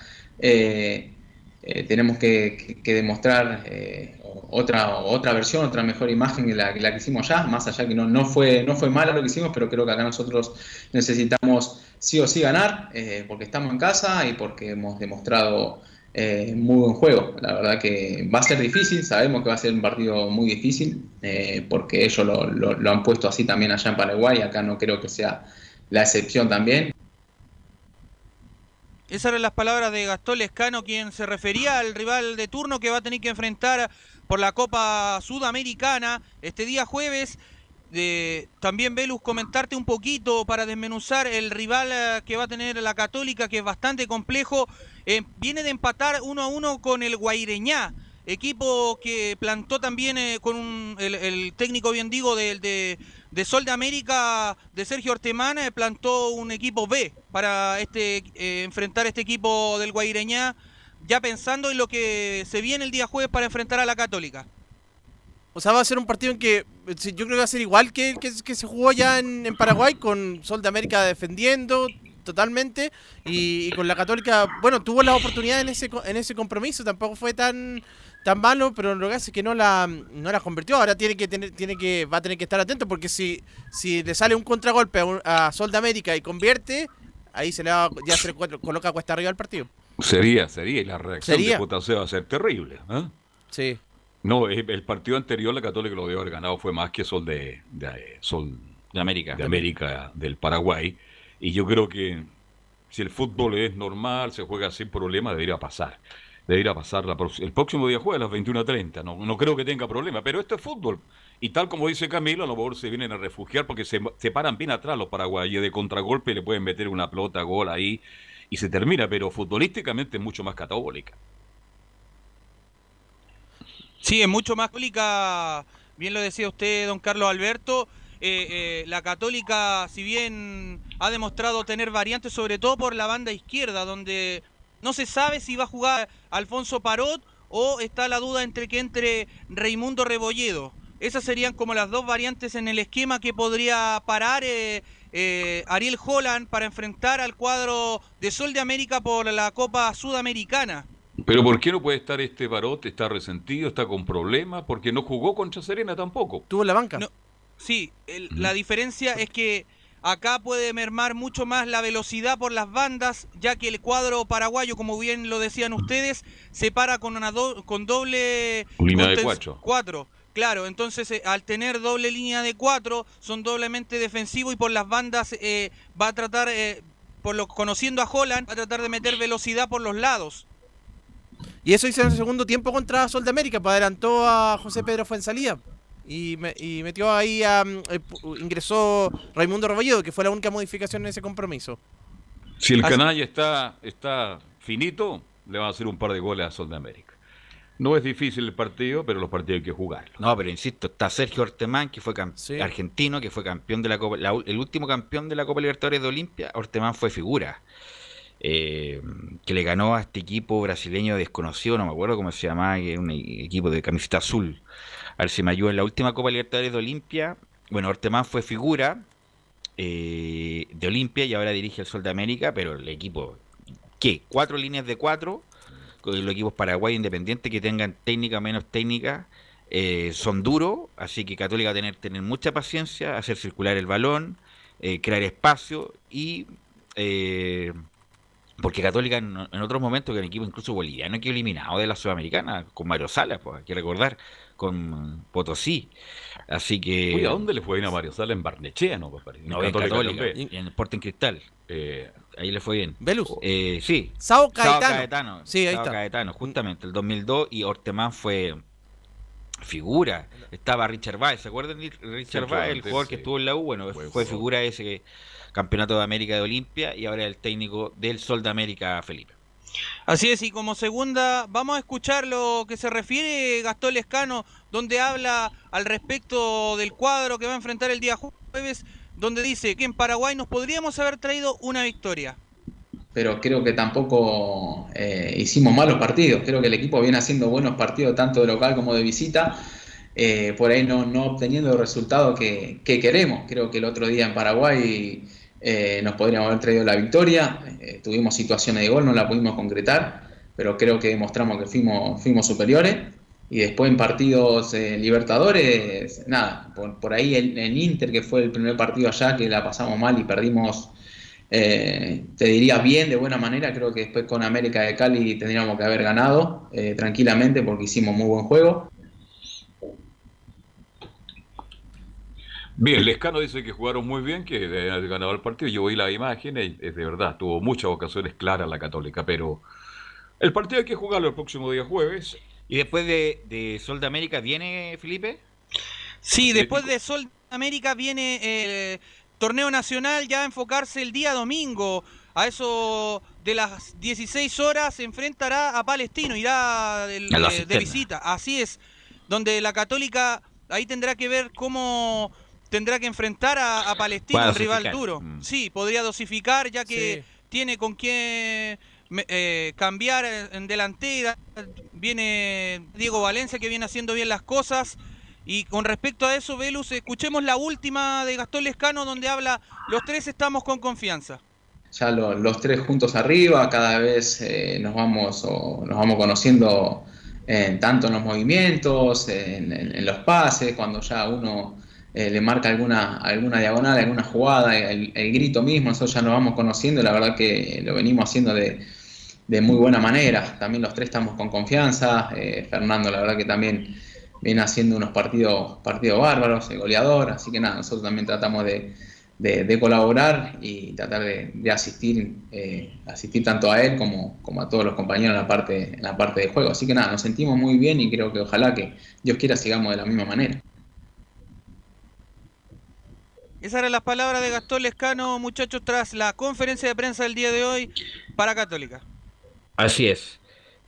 tenemos que, demostrar otra, otra versión, otra mejor imagen que la, que hicimos ya. Más allá que no, no, fue, no fue malo lo que hicimos, pero creo que acá nosotros necesitamos sí o sí ganar, eh, porque estamos en casa y porque hemos demostrado eh, muy buen juego. La verdad que va a ser difícil, sabemos que va a ser un partido muy difícil, eh, porque ellos lo, lo- lo han puesto así también allá en Paraguay, acá no creo que sea la excepción también. Esas eran las palabras de Gastón Lescano, quien se refería al rival de turno que va a tener que enfrentar por la Copa Sudamericana este día jueves. De, también, Velus, comentarte un poquito para desmenuzar el rival eh, que va a tener la Católica, que es bastante complejo. Eh, viene de empatar uno a uno con el Guaireñá, equipo que plantó también eh, con un- el, técnico, bien digo, de, de Sol de América, de Sergio Ortemán, eh, plantó un equipo B para este eh, enfrentar este equipo del Guaireñá, ya pensando en lo que se viene el día jueves para enfrentar a la Católica. O sea, va a ser un partido en que eh, yo creo que va a ser igual que que, que se jugó ya en, en Paraguay, con Sol de América defendiendo totalmente y, con la Católica, bueno, tuvo la oportunidad en ese en ese compromiso, tampoco fue tan tan malo, pero lo que hace es que no la no la convirtió. Ahora tiene que tener tiene que va a tener que estar atento porque si si le sale un contragolpe a, un- a Sol de América y convierte, ahí se le va, ya se le colo- coloca cuesta arriba al partido. Sería, sería, y la reacción Sería. de Potase va a ser terrible. ¿eh? Sí. No, eh, el partido anterior la Católica lo debió haber ganado fue más que Sol de, de, eh, Sol de América. de América del Paraguay. Y yo creo que si el fútbol es normal, se juega sin problema, debería pasar. Debería pasar la el próximo día juega a las 21.30. No, no creo que tenga problema, pero esto es fútbol. Y tal como dice Camilo, a lo mejor se vienen a refugiar porque se, se paran bien atrás los paraguayos. De contragolpe le pueden meter una pelota, gol ahí y se termina. Pero futbolísticamente es mucho más católica. Sí, es mucho más católica, bien lo decía usted, don Carlos Alberto. Eh, eh, la católica, si bien ha demostrado tener variantes, sobre todo por la banda izquierda, donde no se sabe si va a jugar Alfonso Parot o está la duda entre que entre Raimundo Rebolledo. Esas serían como las dos variantes en el esquema que podría parar eh, eh, Ariel Holland para enfrentar al cuadro de Sol de América por la Copa Sudamericana. Pero ¿por qué no puede estar este Barot? Está resentido, está con problemas, porque no jugó contra Serena tampoco. Tuvo la banca. Sí, el- la diferencia es que acá puede mermar mucho más la velocidad por las bandas, ya que el cuadro paraguayo, como bien lo decían ustedes, se para con una do- con doble Línea de cuatro. cuatro. Claro, entonces eh, al tener doble línea de cuatro, son doblemente defensivos y por las bandas eh, va a tratar, eh, por lo conociendo a Holland, va a tratar de meter velocidad por los lados. Y eso hizo en el segundo tiempo contra Sol de América, pues adelantó a José Pedro Fuensalida. Y, me- y metió ahí a. mm, eh, ingresó Raimundo Rebolledo, que fue la única modificación en ese compromiso. Si el Así- canalla está, está finito, le va a hacer un par de goles a Sol de América. No es difícil el partido, pero los partidos hay que jugarlos. No, pero insisto, está Sergio Ortemán, que fue argentino, que fue campeón de la Copa, la el último campeón de la Copa Libertadores de Olimpia. Ortemán fue figura. eh, que le ganó a este equipo brasileño desconocido, no me acuerdo cómo se llamaba, que era un e- equipo de camiseta azul. A ver si me ayuda en la última Copa Libertadores de Olimpia. Bueno, Ortemán fue figura eh, de Olimpia y ahora dirige el Sol de América, pero el equipo, ¿qué? Cuatro líneas de cuatro, los equipos paraguayos independientes que tengan técnica menos técnica, eh, son duros, así que Católica va a tener, tener mucha paciencia, hacer circular el balón, eh, crear espacio y... eh, porque Católica en, otros momentos, que el equipo incluso boliviano quedó eliminado de la Sudamericana, con Mario Salas, pues, hay que recordar, con Potosí. Así que... Oye, ¿a dónde le fue bien a Mario Sala? En Barnechea, ¿no? No, en Católica Católica, también. y en Sporting Cristal. Eh, ahí le fue bien. ¿Velus? Eh, sí. Sao Caetano. Sí, ahí Sao está. Caetano, justamente, el 2002. Y Ortemán fue figura. Estaba Richard Baez, ¿se acuerdan de Richard Centro Baez, el jugador que sí. estuvo en la U? Bueno, Buen fue jugador. figura de ese campeonato de América de Olimpia y ahora el técnico del Sol de América, Felipe. Así es, y como segunda, vamos a escuchar lo que se refiere Gastón Lescano, donde habla al respecto del cuadro que va a enfrentar el día jueves, donde dice que en Paraguay nos podríamos haber traído una victoria. pero creo que tampoco eh, hicimos malos partidos. Creo que el equipo viene haciendo buenos partidos tanto de local como de visita, eh, por ahí no, no obteniendo el resultado que, que queremos. Creo que el otro día en Paraguay eh, nos podríamos haber traído la victoria, eh, tuvimos situaciones de gol, no la pudimos concretar, pero creo que demostramos que fuimos, fuimos superiores. Y después en partidos eh, Libertadores, nada, por, por ahí el, el Inter, que fue el primer partido allá, que la pasamos mal y perdimos eh, te diría bien, de buena manera. Creo que después con América de Cali tendríamos que haber ganado tranquilamente porque hicimos muy buen juego. Bien, Lescano dice que jugaron muy bien, que han ganado el partido. Yo vi la imagen y es de verdad, tuvo muchas ocasiones claras la Católica, pero el partido hay que jugarlo el próximo día jueves. ¿Y después de, de Sol de América viene Felipe? Sí, después de Sol de América viene eh, torneo nacional ya a enfocarse el día domingo. A eso de las 16 horas se enfrentará a Palestino, irá del- la de, visita. Así es, donde la Católica ahí tendrá que ver cómo tendrá que enfrentar a, a Palestino, un rival duro. Mm. Sí, podría dosificar ya que Sí. tiene con quién eh, cambiar en en delantera. Viene Diego Valencia que viene haciendo bien las cosas. Y con respecto a eso, Velus, escuchemos la última de Gastón Lescano donde habla, los tres estamos con confianza. Ya lo- los tres juntos arriba, cada vez eh, nos, vamos, o nos vamos conociendo eh, tanto en los movimientos, en, en- en los pases, cuando ya uno eh, le marca alguna, alguna diagonal, alguna jugada, el, el grito mismo, nosotros ya nos vamos conociendo, la verdad que lo venimos haciendo de, de muy buena manera. También los tres estamos con confianza. eh, Fernando, la verdad que también viene haciendo unos partidos, partidos bárbaros, el goleador. Así que nada, nosotros también tratamos de, de- de colaborar y tratar de, de asistir, eh, asistir tanto a él como, como a todos los compañeros en la, parte, en la parte de juego. Así que nada, nos sentimos muy bien y creo que ojalá que Dios quiera sigamos de la misma manera. Esas eran las palabras de Gastón Lescano, muchachos, tras la conferencia de prensa del día de hoy para Católica. Así es.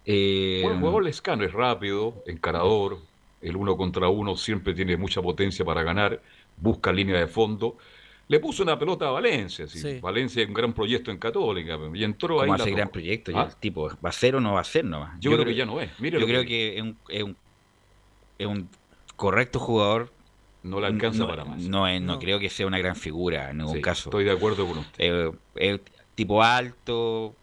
Eh, Buen jugador Lescano, es rápido, encarador, el uno contra uno siempre tiene mucha potencia para ganar, busca línea de fondo. Le puso una pelota a Valencia, sí. Sí. Valencia es un gran proyecto en Católica, y entró ahí. ¿Cómo la hace gran tocó. proyecto? ¿Ah? El tipo, ¿va a ser o no va a ser nomás? Yo creo que ya no es. Mire yo creo que- que es un, es un, es un correcto jugador. No le alcanza no, para más. No, no No. creo que sea una gran figura en ningún Sí, caso. Estoy de acuerdo con usted. Eh, tipo alto,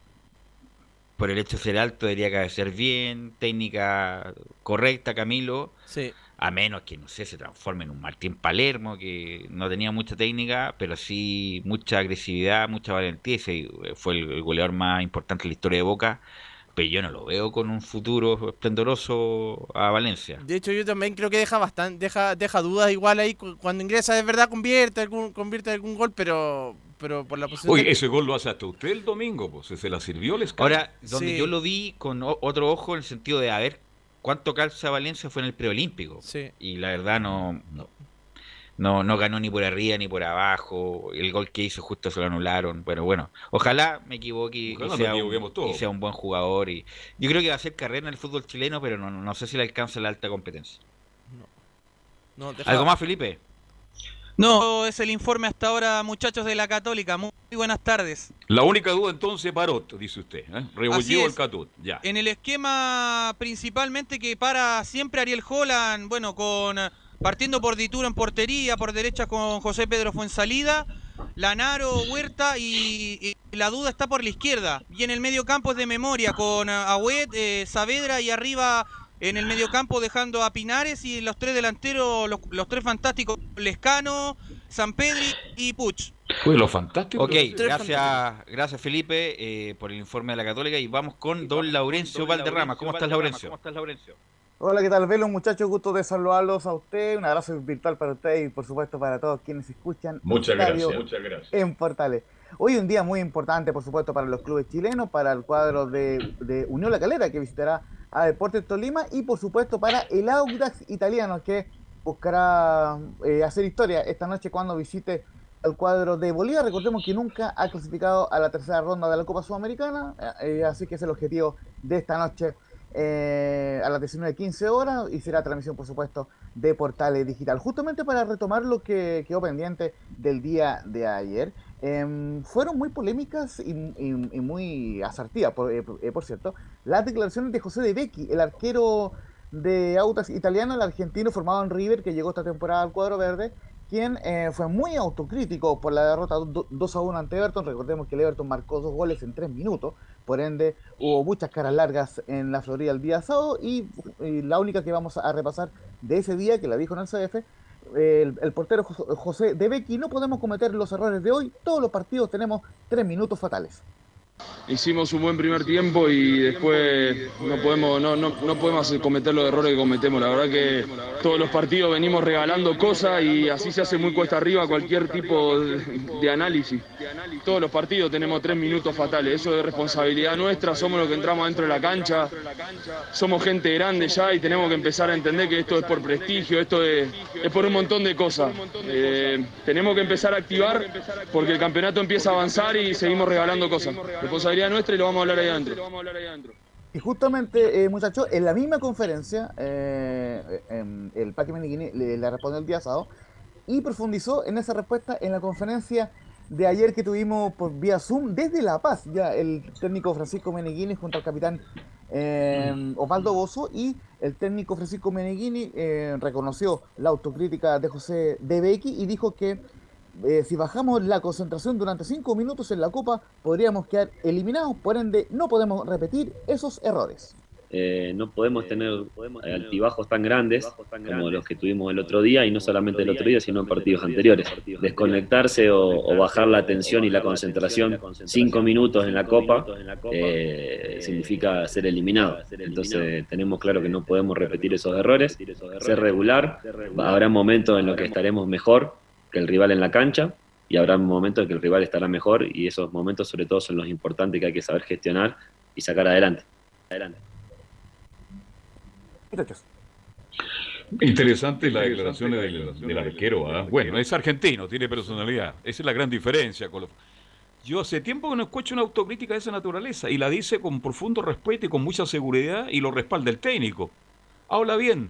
por el hecho de ser alto debería cabecer bien, técnica correcta, Camilo. Sí. A menos que, no sé, se transforme en un Martín Palermo, que no tenía mucha técnica, pero sí mucha agresividad, mucha valentía. fue el, el goleador más importante de la historia de Boca. Pero yo no lo veo con un futuro esplendoroso a Valencia. De hecho, yo también creo que deja bastante, deja, deja dudas igual ahí. cu- Cuando ingresa, es verdad, convierte algún, convierte algún gol, pero, pero por la posición. Oye, de- ese gol lo hace hasta usted el domingo, pues se la sirvió el escándalo. Ahora, donde Sí. yo lo vi con o- otro ojo en el sentido de a ver cuánto calza Valencia fue en el preolímpico. Sí. Y la verdad no, no, no, no ganó ni por arriba ni por abajo. El gol que hizo justo se lo anularon. Pero bueno, ojalá me equivoque y, Ojalá sea, un, todos. y sea un buen jugador. Y yo creo que va a hacer carrera en el fútbol chileno, pero no, no sé si le alcanza la alta competencia. no, deja- ¿Algo más, Felipe? No, es el informe hasta ahora, muchachos de la Católica. Muy buenas tardes. La única duda entonces, Parot, dice usted. ¿eh? Rebolleó el. Catut. Ya. En el esquema principalmente que para siempre Ariel Holland, bueno, con partiendo por Dituro en portería, por derecha con José Pedro Fuensalida, Lanaro, Huerta y, y la duda está por la izquierda. Y en el medio campo es de memoria con Agüet, eh, Saavedra y arriba en el medio campo dejando a Pinares y los tres delanteros, los, los tres fantásticos, Lescano, San Pedri y Puch. Fue lo fantástico. Ok, gracias, gracias Felipe eh, por el informe de la Católica y vamos con don Laurencio Valderrama. ¿Cómo estás, Laurencio? Hola, ¿qué tal, Velo? Muchachos, gusto de saludarlos a usted. Un abrazo virtual para usted y, por supuesto, para todos quienes escuchan. Muchas gracias, muchas gracias. En Portales. Hoy un día muy importante, por supuesto, para los clubes chilenos, para el cuadro de, de Unión La Calera, que visitará a Deportes Tolima, y, por supuesto, para el Audax italiano, que buscará eh, hacer historia esta noche cuando visite al cuadro de Bolivia. Recordemos que nunca ha clasificado a la tercera ronda de la Copa Sudamericana, eh, eh, así que es el objetivo de esta noche eh, a las 19.15 horas y será transmisión, por supuesto, de Portales Digital. Justamente para retomar lo que quedó pendiente del día de ayer, em, fueron muy polémicas y, muy asertivas, por, eh, eh, por cierto, las declaraciones de José De Vecchi, el arquero de Autas italiano, el argentino formado en River, que llegó esta temporada al cuadro verde, quien eh, fue muy autocrítico por la derrota do- 2 a 1 ante Everton. Recordemos que el Everton marcó dos goles en tres minutos, por ende hubo muchas caras largas en la Florida el día sábado y, la única que vamos a repasar de ese día, que la dijo en el CF, el, el portero Jos- José De Vecchi, no podemos cometer los errores de hoy, todos los partidos tenemos tres minutos fatales. Hicimos un buen primer tiempo y después no podemos, no, no, no podemos cometer los errores que cometemos. La verdad que todos los partidos venimos regalando cosas y así se hace muy cuesta arriba cualquier tipo de, análisis. Todos los partidos tenemos tres minutos fatales. Eso es responsabilidad nuestra, somos los que entramos dentro de la cancha. Somos gente grande ya y tenemos que empezar a entender que esto es por prestigio, esto es, es por un montón de cosas. Eh, tenemos que empezar a activar porque el campeonato empieza a avanzar y seguimos regalando cosas. Responsabilidad nuestra y lo vamos a hablar ahí adentro. Y justamente, eh, muchachos, en la misma conferencia, eh, el Paqui Meneghini le, respondió el día sábado y profundizó en esa respuesta en la conferencia de ayer que tuvimos por vía Zoom desde La Paz. Ya el técnico Francisco Meneghini junto al capitán eh, Osvaldo Bozo y el técnico Francisco Meneghini reconoció la autocrítica de José De Becchi y dijo que eh, si bajamos la concentración durante cinco minutos en la Copa, podríamos quedar eliminados, por ende no podemos repetir esos errores. Eh, no podemos tener eh, altibajos tan grandes como los que tuvimos el otro día, y no solamente el otro día, sino en partidos anteriores. Desconectarse o, o bajar la atención y la concentración cinco minutos en la Copa eh, significa ser eliminado. Entonces tenemos claro que no podemos repetir esos errores, ser regular, habrá momentos en los que estaremos mejor que el rival en la cancha, y habrá momentos en que el rival estará mejor, y esos momentos sobre todo son los importantes que hay que saber gestionar y sacar adelante. adelante. Interesantes las declaraciones del, del arquero. ¿ah? Bueno, es argentino, tiene personalidad. Esa es la gran diferencia. Con los- Yo hace tiempo que no escucho una autocrítica de esa naturaleza y la dice con profundo respeto y con mucha seguridad y lo respalda el técnico. Habla bien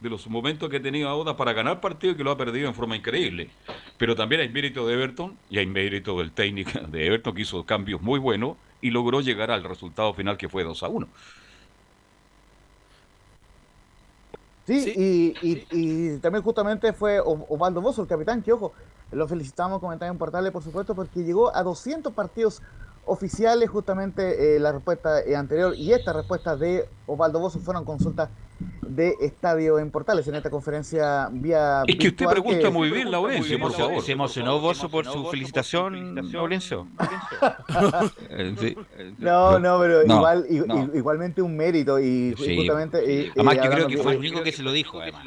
de los momentos que ha tenido Oda para ganar partido y que lo ha perdido en forma increíble. Pero también hay mérito de Everton y hay mérito del técnico de Everton que hizo cambios muy buenos y logró llegar al resultado final que fue 2 a 1. Sí, Y, y- y también justamente fue Osvaldo Bozo, el capitán, que ojo, lo felicitamos, comentarios en portales, por supuesto, porque llegó a 200 partidos oficiales, justamente eh, la respuesta eh, anterior y esta respuesta de Osvaldo Bozo fueron consultas de Estadio en Portales en esta conferencia vía Es que usted pregunta que- muy bien, Laurencio, por favor. ¿Se emocionó Bozo por su felicitación, Laurencio? Sí. No, no, pero No, igual, no. igualmente un mérito y Sí. justamente... eh, Además, eh, yo creo que fue el único que se lo dijo, además.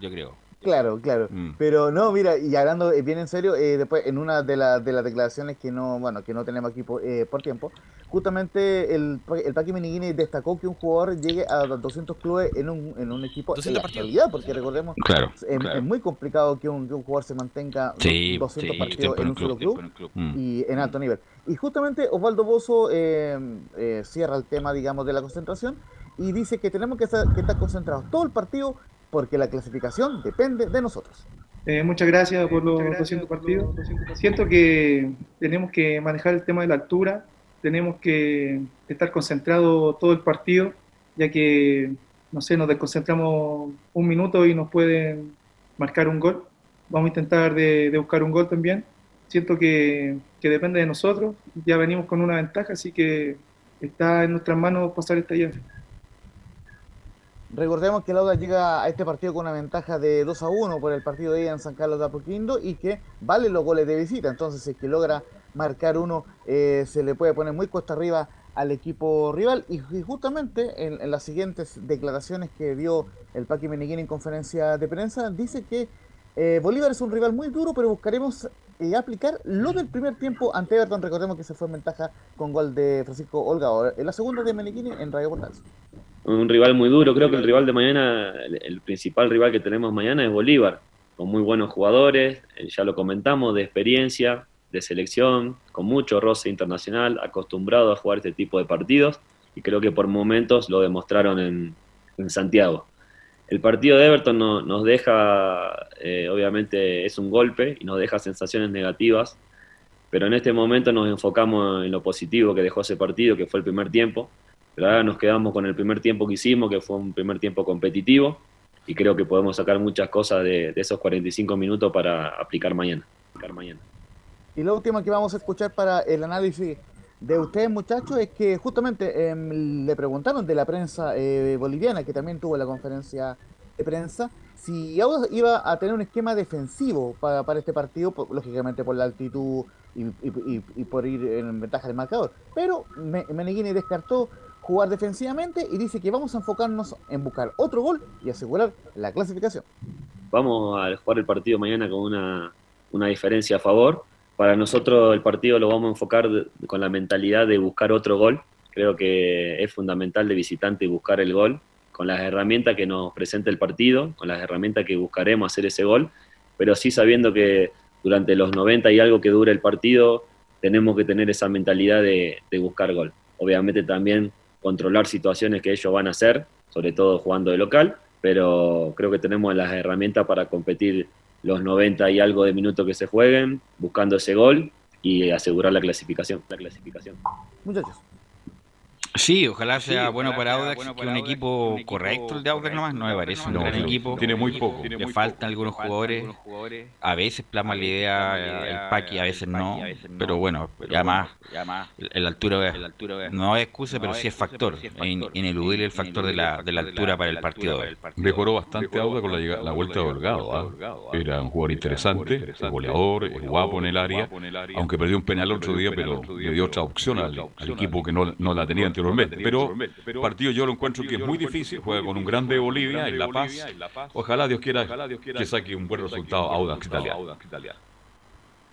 Yo creo. Claro, claro. Mm. Pero no, mira, y hablando eh, bien en serio, eh, después en una de, la- de las declaraciones que no, bueno, que no tenemos aquí por, eh, por tiempo, justamente el, el Paqui Meneghini destacó que un jugador llegue a 200 clubes en un, en un equipo en 200 la actualidad, porque recordemos, Claro, es, claro. es muy complicado que un, que un jugador se mantenga Sí, 200 sí, partidos en un solo club, en un club. Mm. y en alto nivel. Y justamente Osvaldo Bozo eh, eh, cierra el tema, digamos, de la concentración y dice que tenemos que estar, que estar concentrados todo el partido porque la clasificación depende de nosotros. Eh, muchas gracias por los 200 partidos. Siento que tenemos que manejar el tema de la altura, tenemos que estar concentrados todo el partido, ya que, no sé, nos desconcentramos un minuto y nos pueden marcar un gol. Vamos a intentar de, de buscar un gol también. Siento que, que depende de nosotros, ya venimos con una ventaja, así que está en nuestras manos pasar esta llave. Recordemos que el Audax llega a este partido con una ventaja de 2 a 1 por el partido de ida en San Carlos de Apoquindo y que vale los goles de visita. Entonces, si es que logra marcar uno, eh, se le puede poner muy cuesta arriba al equipo rival. Y, justamente en, las siguientes declaraciones que dio el Paqui Meneghini en conferencia de prensa, dice que eh, Bolívar es un rival muy duro, pero buscaremos eh, aplicar lo del primer tiempo ante Everton. Recordemos que se fue en ventaja con gol de Francisco Holgado. En la segunda de Meneghini en Radio Portales. Un rival muy duro. Creo que el rival de mañana, el, principal rival que tenemos mañana es Bolívar, con muy buenos jugadores, eh, ya lo comentamos, de experiencia, de selección, con mucho roce internacional, acostumbrado a jugar este tipo de partidos y creo que por momentos lo demostraron en, en Santiago. El partido de Everton no- nos deja, eh, obviamente es un golpe y nos deja sensaciones negativas, pero en este momento nos enfocamos en lo positivo que dejó ese partido, que fue el primer tiempo. Pero ahora nos quedamos con el primer tiempo que hicimos, que fue un primer tiempo competitivo, y creo que podemos sacar muchas cosas de, de esos 45 minutos para aplicar mañana. Y lo último que vamos a escuchar para el análisis de ustedes, muchachos, es que justamente em, le preguntaron de la prensa eh, boliviana, que también tuvo la conferencia de prensa, si Audax iba a tener un esquema defensivo para, este partido, por- lógicamente por la altitud y, y- por ir en ventaja del marcador. Pero Me- Meneghini descartó jugar defensivamente y dice que vamos a enfocarnos en buscar otro gol y asegurar la clasificación. Vamos a jugar el partido mañana con una, una diferencia a favor. Para nosotros el partido lo vamos a enfocar con la mentalidad de buscar otro gol. Creo que es fundamental de visitante buscar el gol con las herramientas que nos presenta el partido, con las herramientas que buscaremos hacer ese gol, pero sí sabiendo que durante los 90 y algo que dura el partido tenemos que tener esa mentalidad de buscar gol. Obviamente también controlar situaciones que ellos van a hacer, sobre todo jugando de local, pero creo que tenemos las herramientas para competir los 90 y algo de minutos que se jueguen, buscando ese gol y asegurar la clasificación. La clasificación. Sí, ojalá Sí, sea ojalá bueno para Audax, bueno que para un Audax, equipo un equipo correcto el de Audax nomás, no me parece un No, gran no, equipo. tiene muy poco. Le muy faltan poco. algunos jugadores, a veces plasma la idea el Paqui, a veces no, pero bueno, ya más, la altura, no es excusa, pero sí es factor, ineludible el factor de la, de la altura para el partido. Mejoró bastante Auda con la, la vuelta de Holgado. ¿ah? Era un jugador interesante, es goleador, guapo en el área, aunque perdió un penal otro día, pero le dio otra opción al, equipo que no, no la tenía anteriormente. Pero el partido yo lo encuentro que es muy difícil, juega con un grande de Bolivia en La Paz. Ojalá Dios quiera que saque un buen resultado Audax italiano.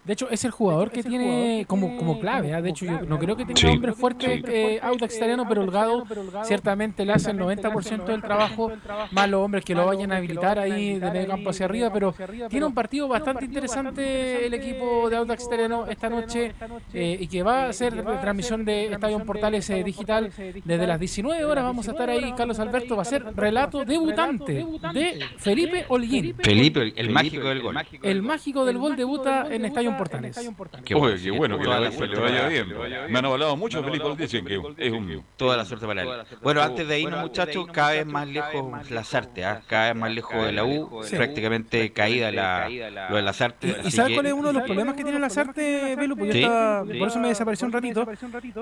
De hecho, es el jugador que tiene como, como clave. ¿ah? De hecho, yo no creo que tenga Sí. hombres fuertes eh, Audax italiano, pero Holgado ciertamente le hace el 90% del trabajo, más los hombres que lo vayan a habilitar ahí de medio campo hacia arriba. Pero tiene un partido bastante interesante el equipo de Audax italiano esta noche eh, y que va a ser transmisión de Estadio Portales eh, Digital desde las 19 horas. Vamos a estar ahí. Carlos Alberto va a ser relato debutante de Felipe Holguín. Felipe, el, el mágico del gol. El mágico del gol debuta en Estadio en Portales. Qué bueno, qué bueno que le vaya, le vaya bien. Me han hablado mucho de Felipe dicen que es un... Toda la suerte para él. Bueno, antes de irnos, muchachos, cada vez más lejos Lazarte, ¿ah? cada vez más lejos de la U, prácticamente caída la, lo de Lazarte. ¿Y así sabes que- cuál es uno de los problemas que tiene Lazarte, Velu? Yo Sí. estaba- Sí. por eso me desapareció un ratito.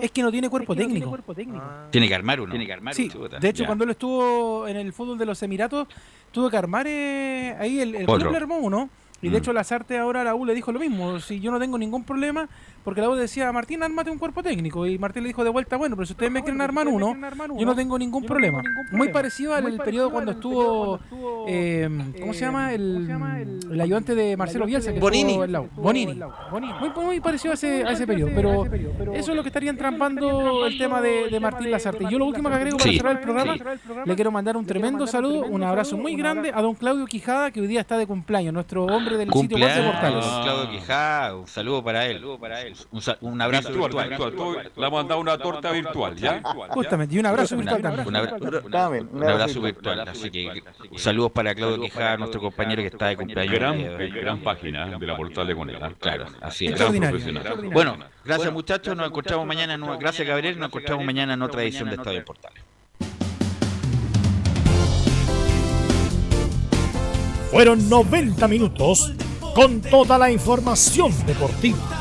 Es que no tiene cuerpo técnico. Tiene que armar uno. Sí, de hecho, cuando él estuvo en el fútbol de los Emiratos, tuvo que armar eh, ahí el, club le armó uno. Y de Mm. hecho, Lazarte ahora a la U le dijo lo mismo. Si yo no tengo ningún problema, porque la U decía, Martín, ármate un cuerpo técnico. Y Martín le dijo de vuelta, bueno, pero si ustedes me quieren armar uno, yo no tengo ningún problema. Muy parecido al periodo cuando estuvo, eh, ¿cómo se llama? El, el ayudante de Marcelo Bielsa. Que Bonini. estuvo. Bonini. Muy, muy parecido a ese, a ese periodo. Pero eso es lo que estaría entrampando el tema de, de Martín Lazarte. Yo lo último que agrego para cerrar el programa, le quiero mandar un tremendo saludo, un abrazo muy grande a don Claudio Quijada, que hoy día está de cumpleaños, nuestro hombre del sitio Portales. Claudio Quijada, un saludo para él. Un, sa- un abrazo Virtual, virtual. virtual. Le hemos dado una torta virtual, ¿ya? Justamente, y un abrazo virtual también. Un, abra- un abrazo virtual. Así que saludos para Claudio Quijada, nuestro compañero que está de cumpleaños. Gran, de gran página de la portal de Conela. Claro, así es. Gran profesional. Bueno, gracias muchachos, nos encontramos mañana, en- gracias Gabriel, nos encontramos mañana en otra edición de Estadio en Portales. Fueron 90 minutos con toda la información deportiva.